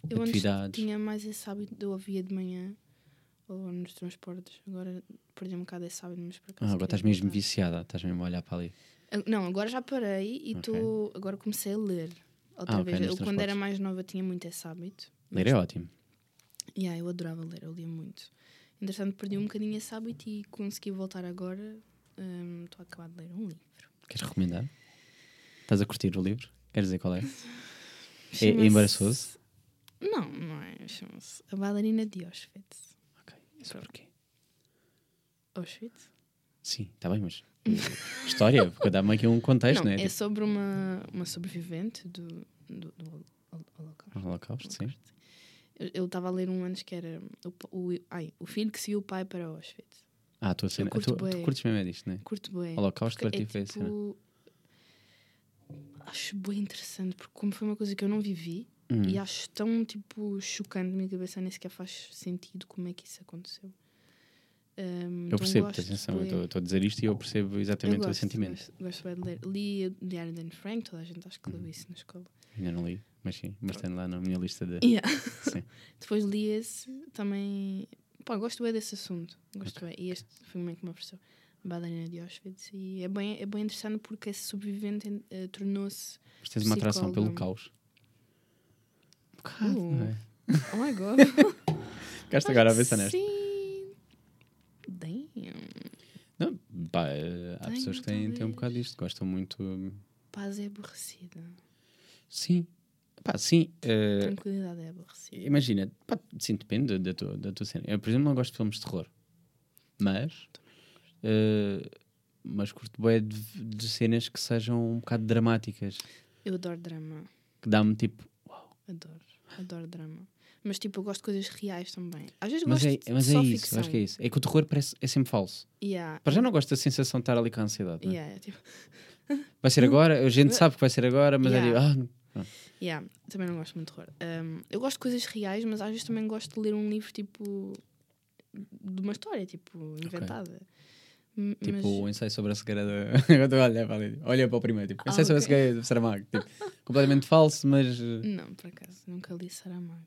Eu antes tinha mais esse hábito de eu ouvia de manhã ou nos transportes. Agora perdi um bocado esse hábito, mas por acaso. Ah, agora estás mesmo voltar. viciada, estás mesmo a olhar para ali. Ah, Não, agora já parei e Ok. tô, agora comecei a ler. Outra Ah, vez. Eu, quando era mais nova, tinha muito esse hábito. Ler é ótimo. Yeah, eu adorava ler, eu lia muito. Entretanto, perdi um bocadinho esse hábito e consegui voltar agora. Estou a acabar de ler um livro. Queres recomendar? Estás a curtir o livro? Queres dizer qual é? É, é embaraçoso? Não, não é. Chama-se A Bailarina de Auschwitz. Ok. Isso porquê? Auschwitz? Sim, está bem, mas. História, porque dá-me aqui um contexto, não, não é? é sobre uma, uma sobrevivente do, do, do hol- hol- Holocausto. Holocausto, sim. Eu- estava a ler um antes que era o, o, ai, o filho que seguiu o pai para Auschwitz. Ah, a tua cena. curto Tu, tu curtes mesmo é disto, não é? Curto bem. Holocausto para ti foi é cena. tipo, Acho bem interessante, porque como foi uma coisa que eu não vivi Hum. e acho tão tipo chocante na minha cabeça, nem sequer faz sentido como é que isso aconteceu. Um, Eu então percebo, gosto atenção, eu estou- a dizer isto e eu percebo Eu exatamente o gosto, sentimento. Gosto, de ler. Li o Diário de Anne Frank, toda a gente acho que leu isso na escola. Ainda não li, mas sim, mas tem lá na minha lista de. Yeah. Sim. Depois li esse também. Pá, gosto bem desse assunto. Gosto bem. E este foi o momento que me ofereceu. bailarina de Auschwitz. E é bem, é bem interessante porque esse sobrevivente eh, tornou-se. Mas tens uma atração pelo caos. Bocado, Uh. não é? Oh my god! Ficaste agora a pensar nesta. Sim! Damn! Não, pá, eh, há Tenho, pessoas que têm, têm um bocado disto, gostam muito. hum, Paz é aborrecida. Sim. Pá, sim. eh, Tranquilidade é aborrecida. imagina, pá, sim, depende da tua, da tua cena. Eu, por exemplo, não gosto de filmes de terror. Mas. eh, mas curto bem de, de cenas que sejam um bocado dramáticas. Eu adoro drama. Que dá-me tipo. Adoro. Adoro drama. Mas tipo, eu gosto de coisas reais também. Às vezes Mas gosto é, de mas é só isso, ficção. acho que é isso. É que o terror parece, é sempre falso. Yeah. Para já não gosto da sensação de estar ali com a ansiedade. não é? Yeah, tipo, Vai ser agora, a gente sabe que vai ser agora, mas Yeah. é tipo, ah, yeah, também não gosto muito de terror. Um, eu gosto de coisas reais, mas às vezes também gosto de ler um livro tipo de uma história, tipo, inventada. Tipo mas- o ensaio sobre a cegueira da. Agora estou a olhar para ali. Olha para o primeiro, tipo, Ah, ensaio sobre a cegueira do Saramago. Tipo, completamente falso, mas. eh, Não, por acaso, nunca li Saramago.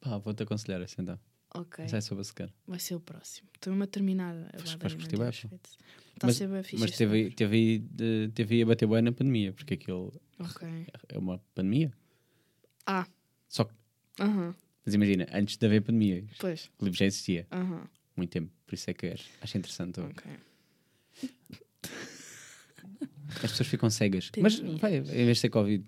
Pá, vou-te aconselhar esse então. Ok, Ensaio sobre a cegueira. vai ser o próximo. Estou-me a terminar a Vais- curtir Auschwitz. Está a Mas- ser bem fixe Mas teve, teve, teve a bater bem na pandemia, porque aquilo Ok. é uma pandemia. Ah, Só que, aham, mas imagina, antes de haver pandemia, pois, o livro já existia aham, muito tempo, por isso é que acho interessante. ok. As pessoas ficam cegas. Mas vai, em vez de ser Covid,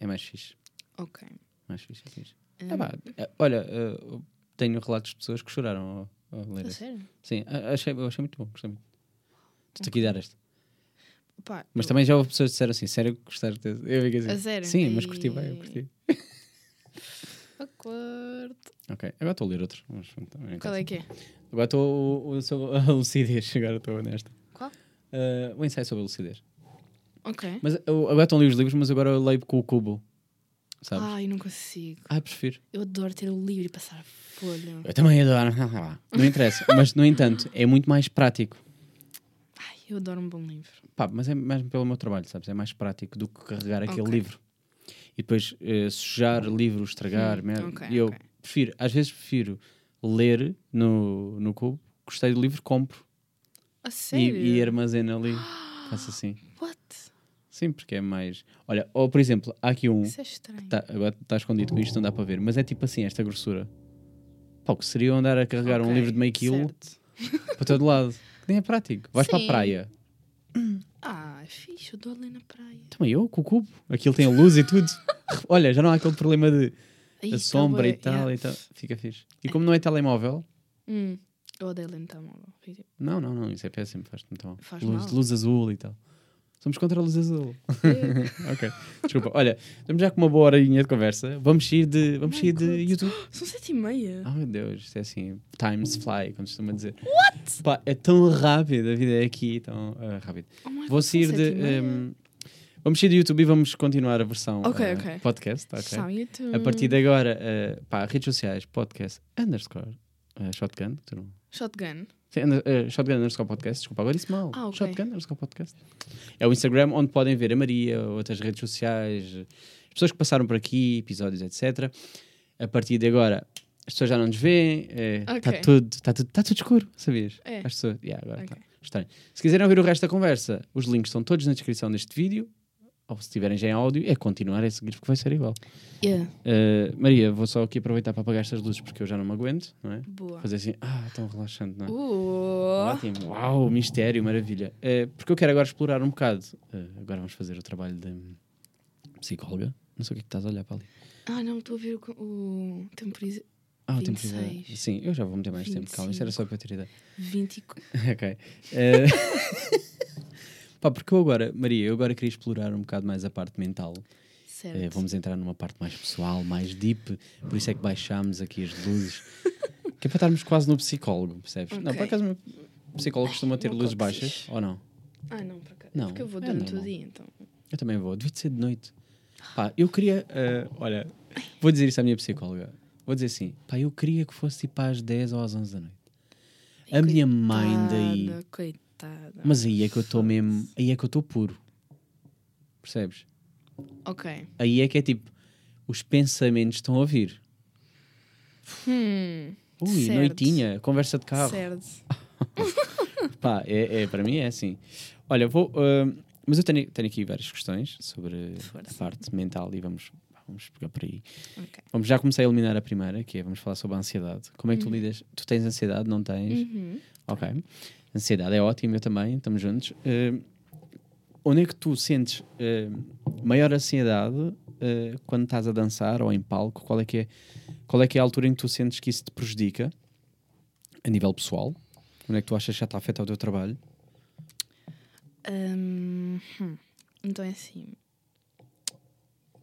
é mais fixe. Ok. Mais fixe, é fixe. Um, Ah, pá, eh, olha, eu tenho relatos de pessoas que choraram ao, ao ler a sério? Sim, achei, eu achei muito bom, gostei muito. Estou aqui a dar esta. Pá, Mas eu- também já houve pessoas que disseram assim, sério que gostaste desse? Eu fiquei assim. A sério? Sim, mas curti bem, eu curti. Awkward. Ok, agora estou a ler outro. Qual é que é? Agora estou a lucidez, agora estou nesta. Eh, o ensaio sobre a lucidez. Ok. Mas eu, agora estão a ler os livros, mas agora eu leio com o cubo. Sabes? Ai, não consigo. Ah, prefiro. Eu adoro ter o livro e passar a folha. Eu também adoro. Não interessa. mas, no entanto, é muito mais prático. Ai, eu adoro um bom livro. Pá, mas é mesmo pelo meu trabalho, sabes? É mais prático do que carregar aquele Ok. livro. E depois eh, sujar livro, estragar, Hum, merda. ok, E eu ok. prefiro, às vezes prefiro ler no, no cubo, gostei do livro, compro A e, sério? e armazeno ali. Faço assim. What? Sim, porque é mais. Olha, ou por exemplo, há aqui um. Isso é estranho. Tá, agora está escondido com isto, não dá para ver, mas é tipo assim, esta grossura. Pá, o que seria eu andar a carregar um Ok, livro de meio quilo para todo lado? Que nem é prático. Vais para a Sim. praia. Ah, é fixe, eu adoro ler na praia. Também eu, com o cubo. Aquilo tem a luz e tudo. Olha, já não há aquele problema de a tá sombra e tal yeah. e tal. Fica fixe. E como não é telemóvel, Hum, eu odeio ler no telemóvel. Não, não, não, isso é péssimo, faz muito mal. Faz luz, mal. luz azul e tal. Somos contra a luz azul. Eh, ok, desculpa. Olha, estamos já com uma boa horinha de conversa. Vamos sair de, vamos My sair de. YouTube. São sete e meia. Oh meu Deus, isto é assim, times fly, como costuma dizer. What? Pá, é tão rápido, a vida é aqui, tão ah, rápido. Oh Vou sair de. ehm, vamos sair do YouTube e vamos continuar a versão Ok, ah, ok. podcast. ok? São YouTube. A partir de agora, uh, pá, redes sociais, podcast, underscore, uh, shotgun, tu não- Shotgun. Sim, uh, shotgun underscore podcast, desculpa, agora disse mal. Ah, ok. Shotgun underscore podcast. É o Instagram onde podem ver a Maria, outras redes sociais, as pessoas que passaram por aqui, episódios, etc. A partir de agora, as pessoas já não nos veem, está Ok. tudo, tá tudo, tá tudo escuro, sabias? É. As pessoas, yeah, agora Ok. tá estranho. Se quiserem ouvir o resto da conversa, os links estão todos na descrição deste vídeo, ou se estiverem já em áudio, é continuar a seguir, porque vai ser igual. Yeah. Uh, Maria, vou só aqui aproveitar para apagar estas luzes porque eu já não me aguento, não é? Boa. Fazer assim, ah, tão relaxante, não é? Uh. Ótimo, uau, mistério, maravilha. Uh, porque eu quero agora explorar um bocado. uh, agora vamos fazer o trabalho de psicóloga. Não sei o que é que estás a olhar para ali. Ah, não, estou a ver o, o temporiza... Ah, o tempo 26. de- Sim, eu já vou meter mais tempo, calma. Isto era só para ter ideia. 20 e... co- ok. Uh, Pá, porque eu agora, Maria, eu agora queria explorar um bocado mais a parte mental. Certo. Eh, vamos entrar numa parte mais pessoal, mais deep, por isso é que baixámos aqui as luzes. que é para estarmos quase no psicólogo, percebes? Não, por acaso o psicólogo costuma ter luzes baixas, ou não? Ah, não, por acaso. Não, Porque eu vou é durante o normal. dia, então. Eu também vou, devia de ser de noite. Pá, eu queria, eh, olha, vou dizer isso à minha psicóloga. Vou dizer assim, pá, eu queria que fosse tipo às 10 ou às 11 da noite. A minha mãe daí. Coitada, Coitada. Mas aí é que eu estou mesmo, aí é que eu estou puro. Percebes? Ok. Aí é que é tipo, os pensamentos estão a vir. Hum. Ui, Certo. noitinha, conversa de carro. Certo. Pá, é, é- para mim é assim. Olha, vou. ah, mas eu tenho, tenho aqui várias questões sobre a Força. parte mental e vamos, vamos pegar por aí. Ok. Vamos, já comecei a eliminar a primeira, que é vamos falar sobre a ansiedade. Como é que tu lidas? Tu tens ansiedade, não tens? Uhum. Ok. Ansiedade é ótimo, eu também, estamos juntos. Ah, onde é que tu sentes ah, maior ansiedade ah, quando estás a dançar ou em palco? Qual é, que é, qual é que é a altura em que tu sentes que isso te prejudica a nível pessoal? Onde é que tu achas que já está a afetar o teu trabalho? Hum, hum. Então é assim.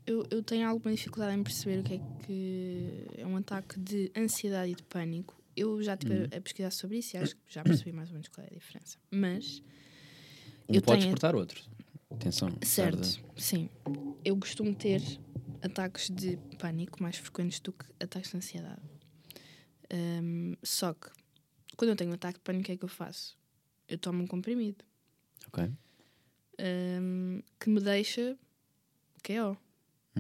Eu, eu tenho alguma dificuldade em perceber o que é que é um ataque de ansiedade e de pânico. Eu já estive a- a pesquisar sobre isso e acho que já percebi mais ou menos qual é a diferença. Mas, Um Eu pode tenho- despertar outro. Atenção. certo, apesar sim. Eu costumo ter ataques de pânico mais frequentes do que ataques de ansiedade. Hum, só que, quando eu tenho um ataque de pânico, o que é que eu faço? Eu tomo um comprimido. Ok. hum, que me deixa KO,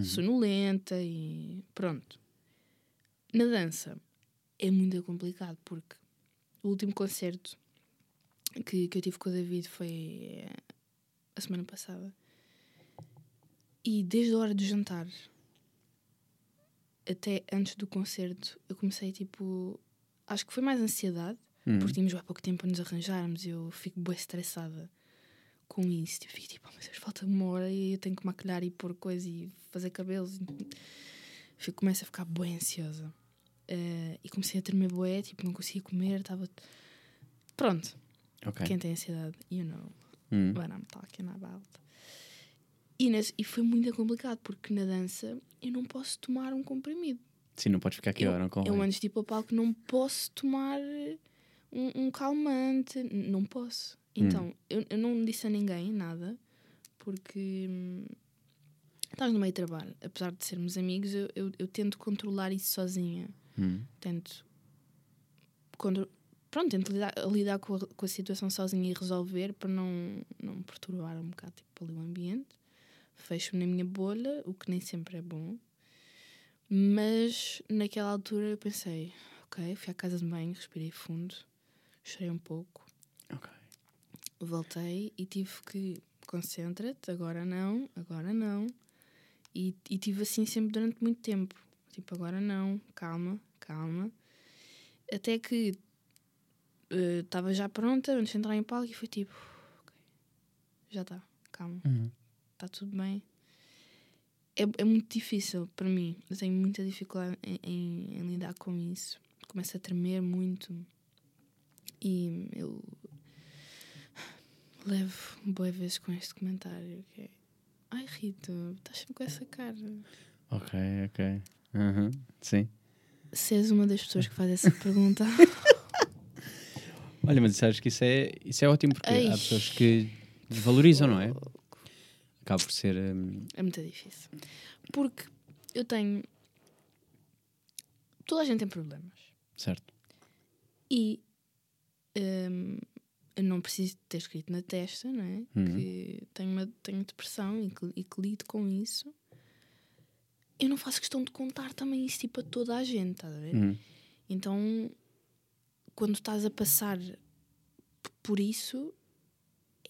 sonolenta e pronto. Na dança é muito complicado porque o último concerto que, que eu tive com o David foi eh, a semana passada e desde a hora do jantar até antes do concerto eu comecei tipo acho que foi mais ansiedade Hum. porque tínhamos há pouco tempo para nos arranjarmos eu fico bem estressada com isso. Tipo, fico tipo, "Oh, mas falta uma hora e eu tenho que maquilhar e pôr coisa e fazer cabelos. Fico, começo a ficar bem ansiosa. Eh, e comecei a tremer bué, tipo, não conseguia comer, estava... Pronto, Ok. quem tem ansiedade, you know Hum. what I'm talking about. E, nesse- e foi muito complicado, porque na dança eu não posso tomar um comprimido. Sim, não podes ficar aqui Eu- agora com Eu antes de ir para o palco não posso tomar um, um calmante, não posso. Então, eu, eu não disse a ninguém nada, porque hum, estás no meio de trabalho. Apesar de sermos amigos, eu, eu, eu tento controlar isso sozinha. Hum. Tento. Quando, pronto, tento lidar, lidar com, a, com a situação sozinha e resolver para não, não perturbar um bocado tipo, ali o ambiente. Fecho-me na minha bolha, o que nem sempre é bom. Mas naquela altura eu pensei, ok, fui à casa de banho, respirei fundo, chorei um pouco, Ok. voltei e tive que concentra-te, agora não, agora não. E, e tive assim sempre durante muito tempo. Tipo, agora não, calma, calma. Até que estava já pronta antes de entrar em palco e foi tipo, ok, já está, calma, Uhum. está tudo bem. É, é muito difícil para mim. Eu tenho muita dificuldade em, em- em lidar com isso. Começo a tremer muito. E eu levo boas vezes com este comentário que é Ai Rita, estás sempre com essa cara. Ok, ok. Uhum. Sim. Se és uma das pessoas que faz essa pergunta, Olha, mas sabes que isso é, isso é ótimo porque Ai. há pessoas que desvalorizam, não é? Acaba por ser. hum, é muito difícil. Porque eu tenho. Toda a gente tem problemas. certo. E hum, eu não preciso ter escrito na testa, não é? Uhum. Que tenho, uma, tenho depressão e que, e que lido com isso. Eu não faço questão de contar também isso tipo, a toda a gente, estás a ver? Uhum. Então, quando estás a passar por isso,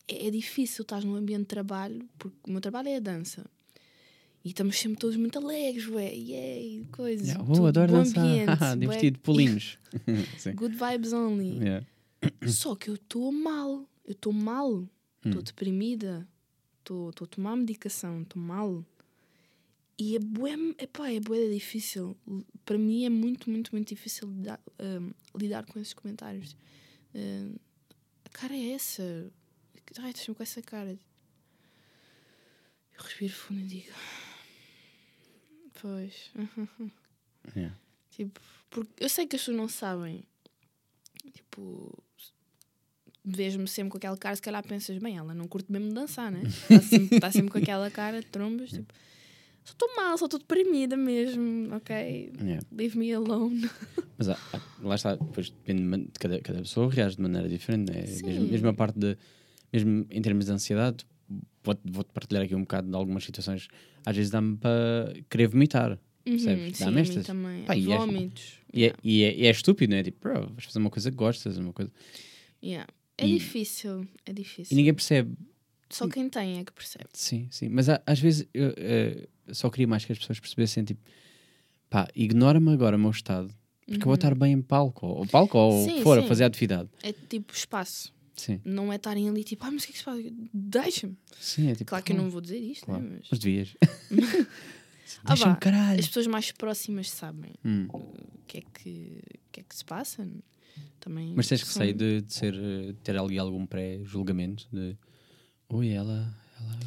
é, é difícil. Estás num ambiente de trabalho, porque o meu trabalho é a dança. E estamos sempre todos muito alegres, ué, yay, coisas. Yeah, oh, adoro bom dançar. ambiente, divertido, pulinhos. Good vibes only. Yeah. Só que eu estou mal. Eu estou mal. Estou Hum. deprimida. Estou a tomar medicação. Estou mal. E é bué, epá, é bué difícil. Para mim é muito, muito, muito difícil lidar, hum, lidar com esses comentários. Hum, a cara é essa. Ai, estás com essa cara. Eu respiro fundo e digo. Pois. Yeah. Tipo, porque eu sei que as pessoas não sabem. Tipo, vês-me sempre com aquela cara, se calhar pensas, bem, ela não curte mesmo dançar, né? Está sempre, tá sempre com aquela cara de trombas, tipo, só estou mal, só estou deprimida mesmo, ok? Yeah. Leave me alone. Mas há- há- lá está, depois depende de, cada, cada pessoa reage de maneira diferente, né? Mesmo, mesmo a parte de, mesmo em termos de ansiedade, vou- vou-te partilhar aqui um bocado de algumas situações, às vezes dá-me para querer vomitar, percebes? Uhum, Dá-me estas. também. Pá, e é- Vómitos. E é, e, é, e é estúpido, não é? Tipo, bro, vais fazer uma coisa que gostas, uma coisa. Yeah. É difícil, é difícil. E ninguém percebe. Só quem tem é que percebe. Sim, sim. Mas há- às vezes eu eh, só queria mais que as pessoas percebessem, tipo, pá, ignora-me agora o meu estado, porque eu vou estar bem em palco, ou palco, ou Uhum. Sim, for, a sim. fazer atividade. É tipo espaço. Sim, Não é estarem ali tipo, ah, mas o que é que se faz? Deixa-me. sim, é tipo. Claro que eu não vou dizer isto, claro. né? mas Mas devias. Ah, Deixa-me, caralho. as pessoas mais próximas sabem Hum. o que é que, que, é que se passa. Também Mas tens são- receio de, de ser, eh, ter ali algum pré-julgamento? De. Ui, ela. ela...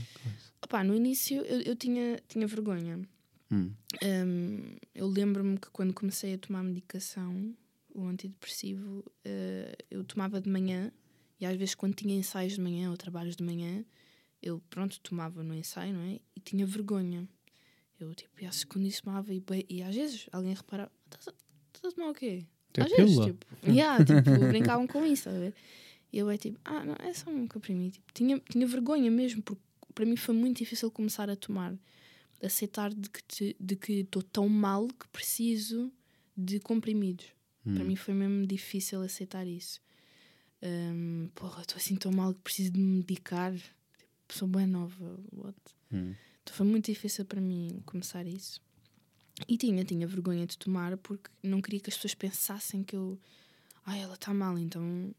Opá, no início eu, eu tinha, tinha vergonha. Hum. Hum, eu lembro-me que quando comecei a tomar medicação, o antidepressivo, eh, eu tomava de manhã e às vezes quando tinha ensaios de manhã ou trabalhos de manhã, eu pronto, tomava no ensaio, não é? E tinha vergonha. Eu tipo, ia escondi tomava e, e às vezes alguém reparava, estás a, tomar o quê? Tem às vezes, tipo, yeah, tipo, brincavam com isso, a ver? E eu é tipo, ah, não, é só um comprimido. Tipo, tinha, tinha vergonha mesmo, porque para mim foi muito difícil começar a tomar. Aceitar de que te- de que estou tão mal que preciso de comprimidos. Para mim foi mesmo difícil aceitar isso. Hum, porra, estou assim tão mal que preciso de me medicar. Tipo, sou bem nova. What? Hum. Então foi muito difícil para mim começar isso. E tinha, tinha vergonha de tomar porque não queria que as pessoas pensassem que eu. Ai, ela está mal, então.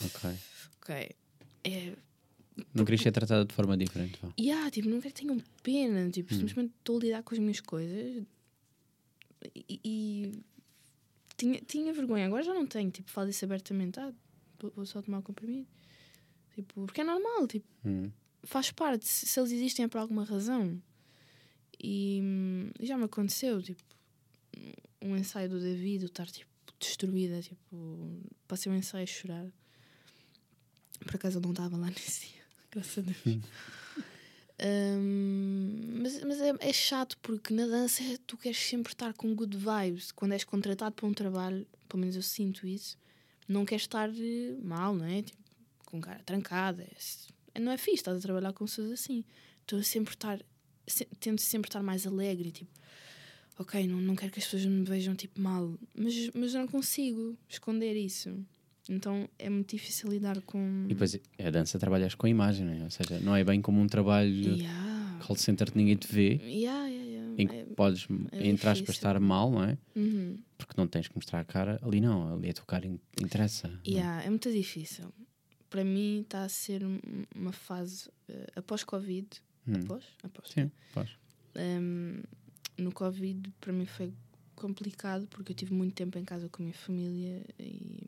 Ok. Ok. É. Não querias ser tratada de forma diferente, vá. E ah, tipo, não quero que tenham pena. Tipo, simplesmente estou a lidar com as minhas coisas. E. e tinha, tinha vergonha. Agora já não tenho. Tipo, falo isso abertamente. Ah, vou- vou só tomar o comprimido. Tipo, porque é normal. Tipo, Hum. faz parte. Se, se eles existem é por alguma razão. E, hum, e já me aconteceu, tipo, um ensaio do David, eu estar, tipo, destruída, tipo, passei um ensaio a chorar. Por acaso ele não estava lá nesse dia, graças a Deus. Hum, mas mas é, é chato porque na dança tu queres sempre estar com good vibes. Quando és contratado para um trabalho, pelo menos eu sinto isso, não queres estar eh, mal, não é? Tipo, com cara trancada. É, não é fixe, estás a trabalhar com pessoas assim. Estou a sempre estar, se, tento sempre estar mais alegre, tipo, ok, não, não quero que as pessoas me vejam tipo mal, mas, mas não consigo esconder isso. Então é muito difícil lidar com. E depois a dança trabalhas com a imagem, não é? Ou seja, não é bem como um trabalho Yeah. call center que ninguém te vê, Yeah, yeah, yeah. em que É- podes, é entre aspas, difícil. estar mal, não é? Uhum. Porque não tens que mostrar a cara. Ali não, ali a tua cara in- interessa. é? Yeah, é muito difícil. Para mim está a ser um- uma fase eh, após Covid. Hum. Após? Após. Sim, faz. Um, no Covid, para mim foi complicado porque eu tive muito tempo em casa com a minha família e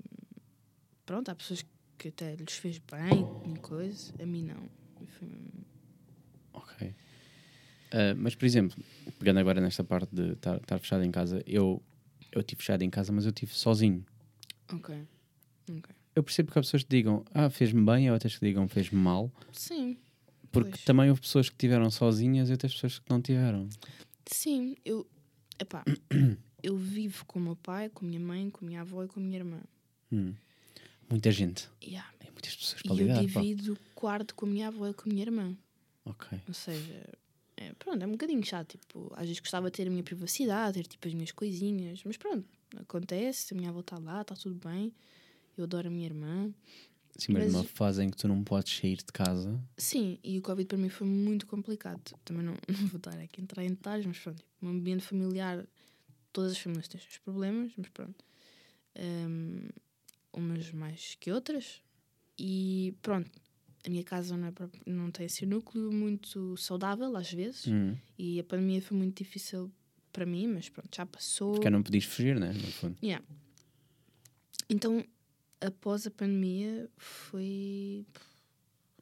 pronto, há pessoas que até lhes fez bem e coisa, a mim não. Ok. Ah, mas, por exemplo, pegando agora nesta parte de estar estar fechado em casa, eu eu estive fechado em casa, mas eu estive sozinho. Ok. Eu percebo que há pessoas que digam, ah, fez-me bem, e outras que digam, fez-me mal. Sim. Porque Pois. também houve pessoas que tiveram sozinhas e outras pessoas que não tiveram. Sim, eu. Epá, eu vivo com o meu pai, com a minha mãe, com a minha avó e com a minha irmã. Hum. Muita gente. Yeah. Muitas pessoas E para eu lidar. pá. divido o quarto com a minha avó e com a minha irmã. Ok. Ou seja, é, pronto, é um bocadinho chato. Tipo, às vezes gostava de ter a minha privacidade, ter tipo as minhas coisinhas, mas pronto, acontece. A minha avó está lá, está tudo bem. Eu adoro a minha irmã. Sim, mas, Mas- numa fase em que tu não podes sair de casa. Sim, e o Covid para mim foi muito complicado. Também não, não vou estar aqui a entrar em detalhes, mas pronto, tipo, um ambiente familiar, todas as famílias têm os seus problemas, mas pronto. Hum, umas mais que outras. E pronto, a minha casa não, é não tem esse núcleo muito saudável às vezes. Hum. E a pandemia foi muito difícil para mim, mas pronto, já passou. Porque não podias fugir, né? No fundo. Yeah. Então, após a pandemia, foi.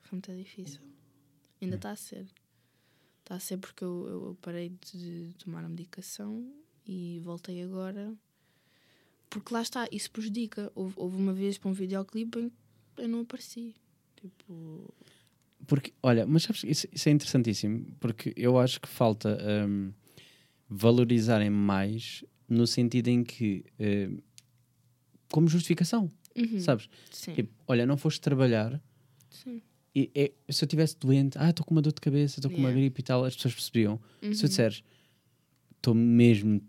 foi muito difícil. Ainda está a ser. Está a ser porque eu- eu parei de tomar a medicação e voltei agora. Porque lá está, isso prejudica. Houve, houve uma vez para um videoclipe em que eu não apareci. Tipo. Porque, olha, mas sabes, isso, isso é interessantíssimo, porque eu acho que falta hum, valorizarem mais no sentido em que, hum, como justificação, Uhum, sabes? Sim. Tipo, olha, não foste trabalhar sim. e, é- se eu estivesse doente, ah, estou com uma dor de cabeça, estou com uma Yeah. gripe e tal, as pessoas percebiam. Se Uhum. eu disseres, estou mesmo,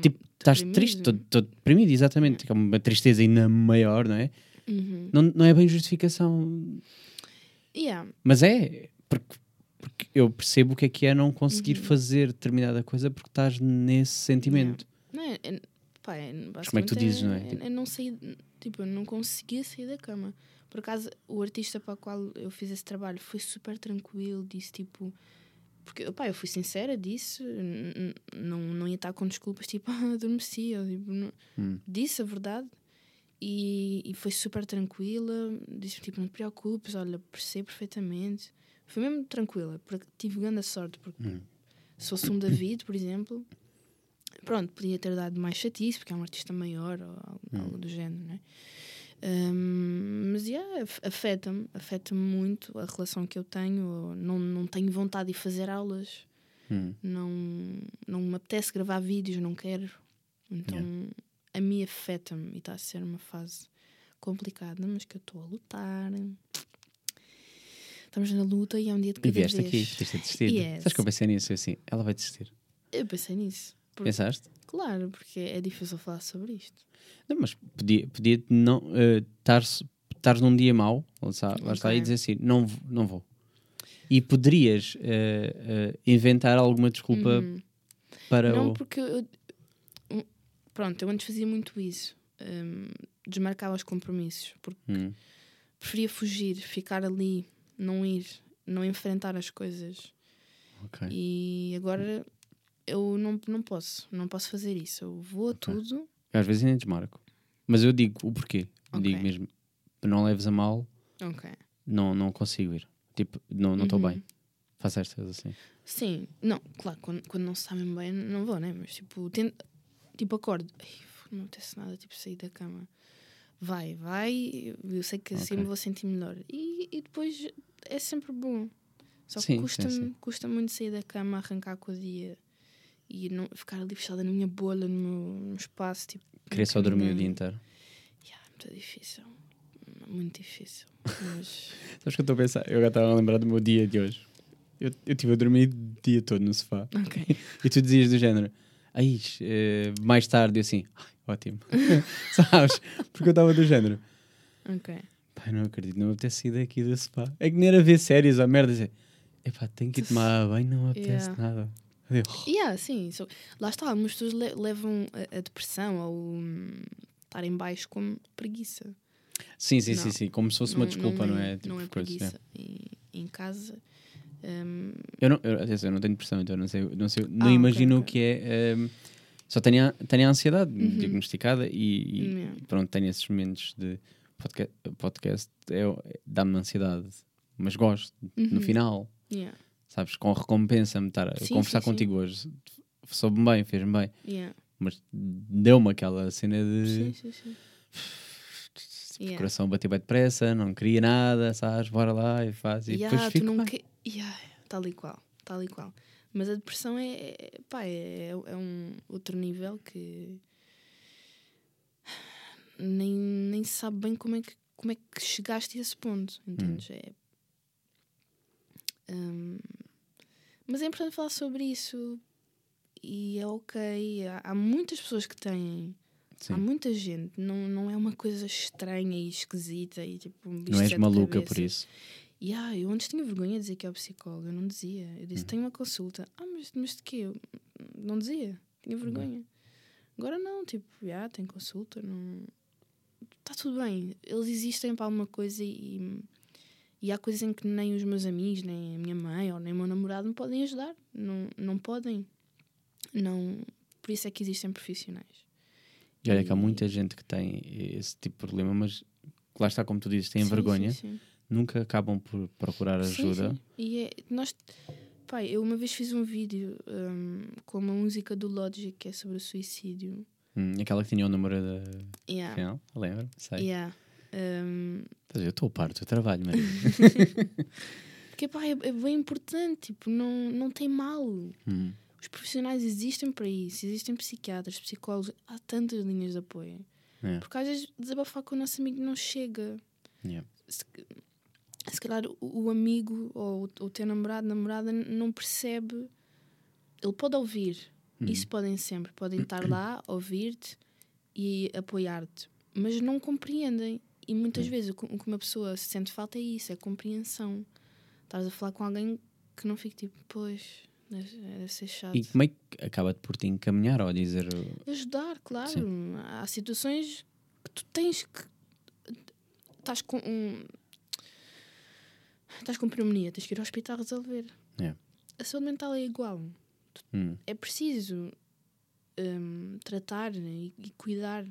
tipo, estás deprimido. triste, estou deprimido, exatamente, que é uma tristeza ainda maior, não é? Uhum. Não, não é bem justificação, Yeah. mas é. Porque, porque eu percebo o que é que é não conseguir Uhum. fazer determinada coisa porque estás nesse sentimento. Não é, é, pá, é, como é que tu dizes, não é? É, Tipo- é não sair, tipo, eu não conseguia sair da cama. Por acaso, o artista para o qual eu fiz esse trabalho foi super tranquilo, disse tipo. Porque, pá, eu fui sincera, disse, não, não ia estar com desculpas, tipo, ah, adormeci. ou, tipo, não- Hum. Disse a verdade e, e foi super tranquila. Disse tipo, não te preocupes, olha, percebo perfeitamente. Foi mesmo tranquila, porque tive grande sorte, porque Hum. se fosse um David, por exemplo, pronto, podia ter dado mais chatice, porque é um artista maior ou algo, Hum. algo do género, não é? Hum, mas yeah, af- afeta-me, afeta-me muito a relação que eu tenho. Não, não tenho vontade de fazer aulas, Hum. não, não me apetece gravar vídeos, não quero. Então a mim afeta-me e está a ser uma fase complicada, mas que eu estou a lutar. Estamos na luta e é um dia de E cada vieste vez. aqui, vieste a desistir. Yes. Sabes que eu pensei nisso assim, ela vai desistir. Eu pensei nisso. Por- Pensaste? Claro, porque é difícil falar sobre isto. Não, mas podia, podia não eh, estar estar num dia mau, lá está, lá está, Ok. e dizer assim, não, não vou. E poderias eh, eh, inventar alguma desculpa Uhum. para Não, o. porque eu, um, pronto, eu antes fazia muito isso. Hum, desmarcava os compromissos, porque Hum, preferia fugir, ficar ali, não ir, não enfrentar as coisas. ok. E agora eu não, não posso, não posso fazer isso. Eu vou a Ok. tudo. Eu às vezes ainda desmarco. Mas eu digo o porquê. Eu Ok. Digo mesmo, não leves a mal, Ok. não, não consigo ir. Tipo, não estou Uhum. bem. Faço estas assim. Sim, não, claro, quando, quando não se está mesmo bem, não vou, né? Mas tipo, tento, tipo acordo, Ai, não apetece nada, tipo, sair da cama. Vai, vai, eu sei que assim me vou sentir melhor. E, e depois é sempre bom. Só que custa-me custa muito sair da cama, arrancar com o dia e não ficar ali fechada na minha bolha, no meu, no espaço. Tipo, Queria só dormir o dia inteiro. Yeah, muito difícil. Muito difícil. Mas Sabes que eu estou a pensar? Eu agora estava a lembrar do meu dia de hoje. Eu, eu estive a dormir o dia todo no sofá. ok. E tu dizias do género, aí, eh, mais tarde, eu assim, "Ai, ótimo. Sabes? Porque eu estava do género, Ok. pai, não acredito, não me apetece sair daqui do sofá. É que nem era ver séries ou merda, dizer, epá, tenho que ir tomar banho, não me apetece Yeah. nada. Eu, Yeah, sim. so- lá está, algumas pessoas le- levam a, a depressão ou hum, estar em baixo como preguiça. Sim, sim, sim, Não. sim, como se fosse uma desculpa, não é? Não é Tipo, coisa, preguiça. E, em casa. hum, Eu não, eu, eu não tenho depressão, então não sei, não, sei, não Ah, imagino o ok. que é. ehm, só tenho a, tenho a ansiedade Uhum. diagnosticada e, e Yeah. pronto, tenho esses momentos de podcast, podcast é, dá-me ansiedade, mas gosto no Uhum. final, yeah, sabes? Com recompensa-me estar a Sim, conversar sim, sim. contigo hoje. Soube-me bem, fez-me bem, yeah. mas deu-me aquela cena de Sim, sim, sim. o Yeah. coração bater bem depressa, não queria nada, sabes? Bora lá e faz. E Yeah, depois tu fico não que... yeah, tal e qual, tal e qual. Mas a depressão é, é, pá, é, é um outro nível que nem, nem se sabe bem como é que, como é que chegaste a esse ponto, entendes? Hum. É, Hum, mas é importante falar sobre isso e é ok. Há, há muitas pessoas que têm, Sim. há muita gente, não, não é uma coisa estranha e esquisita e tipo um Não és maluca por isso. E ah, eu antes tinha vergonha de dizer que é o psicólogo, eu não dizia. Eu Uhum. disse, tenho uma consulta. Ah, mas, mas de quê? Eu não dizia, tinha Uhum. vergonha. Agora não, tipo, já, tem consulta, não... Está tudo bem, eles existem para alguma coisa e, e há coisas em que nem os meus amigos, nem a minha mãe ou nem o meu namorado me podem ajudar. Não, não podem. Não... Por isso é que existem profissionais. E olha que há muita gente que tem esse tipo de problema, mas lá está, como tu dizes, têm Sim, vergonha, sim, sim. nunca acabam por procurar ajuda. sim. E é, nós, pai, eu uma vez fiz um vídeo hum, com uma música do Logic que é sobre o suicídio. Hum, aquela que tinha o número da Yeah. final, lembra? Sei. Yeah. Hum, ver, Eu estou a par do teu trabalho, Maria. porque pá, é, é bem importante, tipo, não, não tem mal. Hum, Os profissionais existem para isso, existem psiquiatras, psicólogos, há tantas linhas de apoio. é, Porque às vezes desabafar com o nosso amigo não chega. yeah. Se, se calhar o, o amigo ou o, teu namorado, namorada não percebe. Ele pode ouvir, Uhum. isso podem sempre, podem estar lá, ouvir-te e apoiar-te, mas não compreendem. E muitas vezes o que uma pessoa sente falta é isso, é compreensão. Estás a falar com alguém que não fique tipo, pois, deve, ser chato. E como é que acaba por te encaminhar ou dizer. uh, Ajudar, claro. Há situações que tu tens que. Estás com um. Estás com pneumonia, tens que ir ao hospital resolver. É. A saúde mental é igual. hum, É preciso hum, tratar e, e cuidar.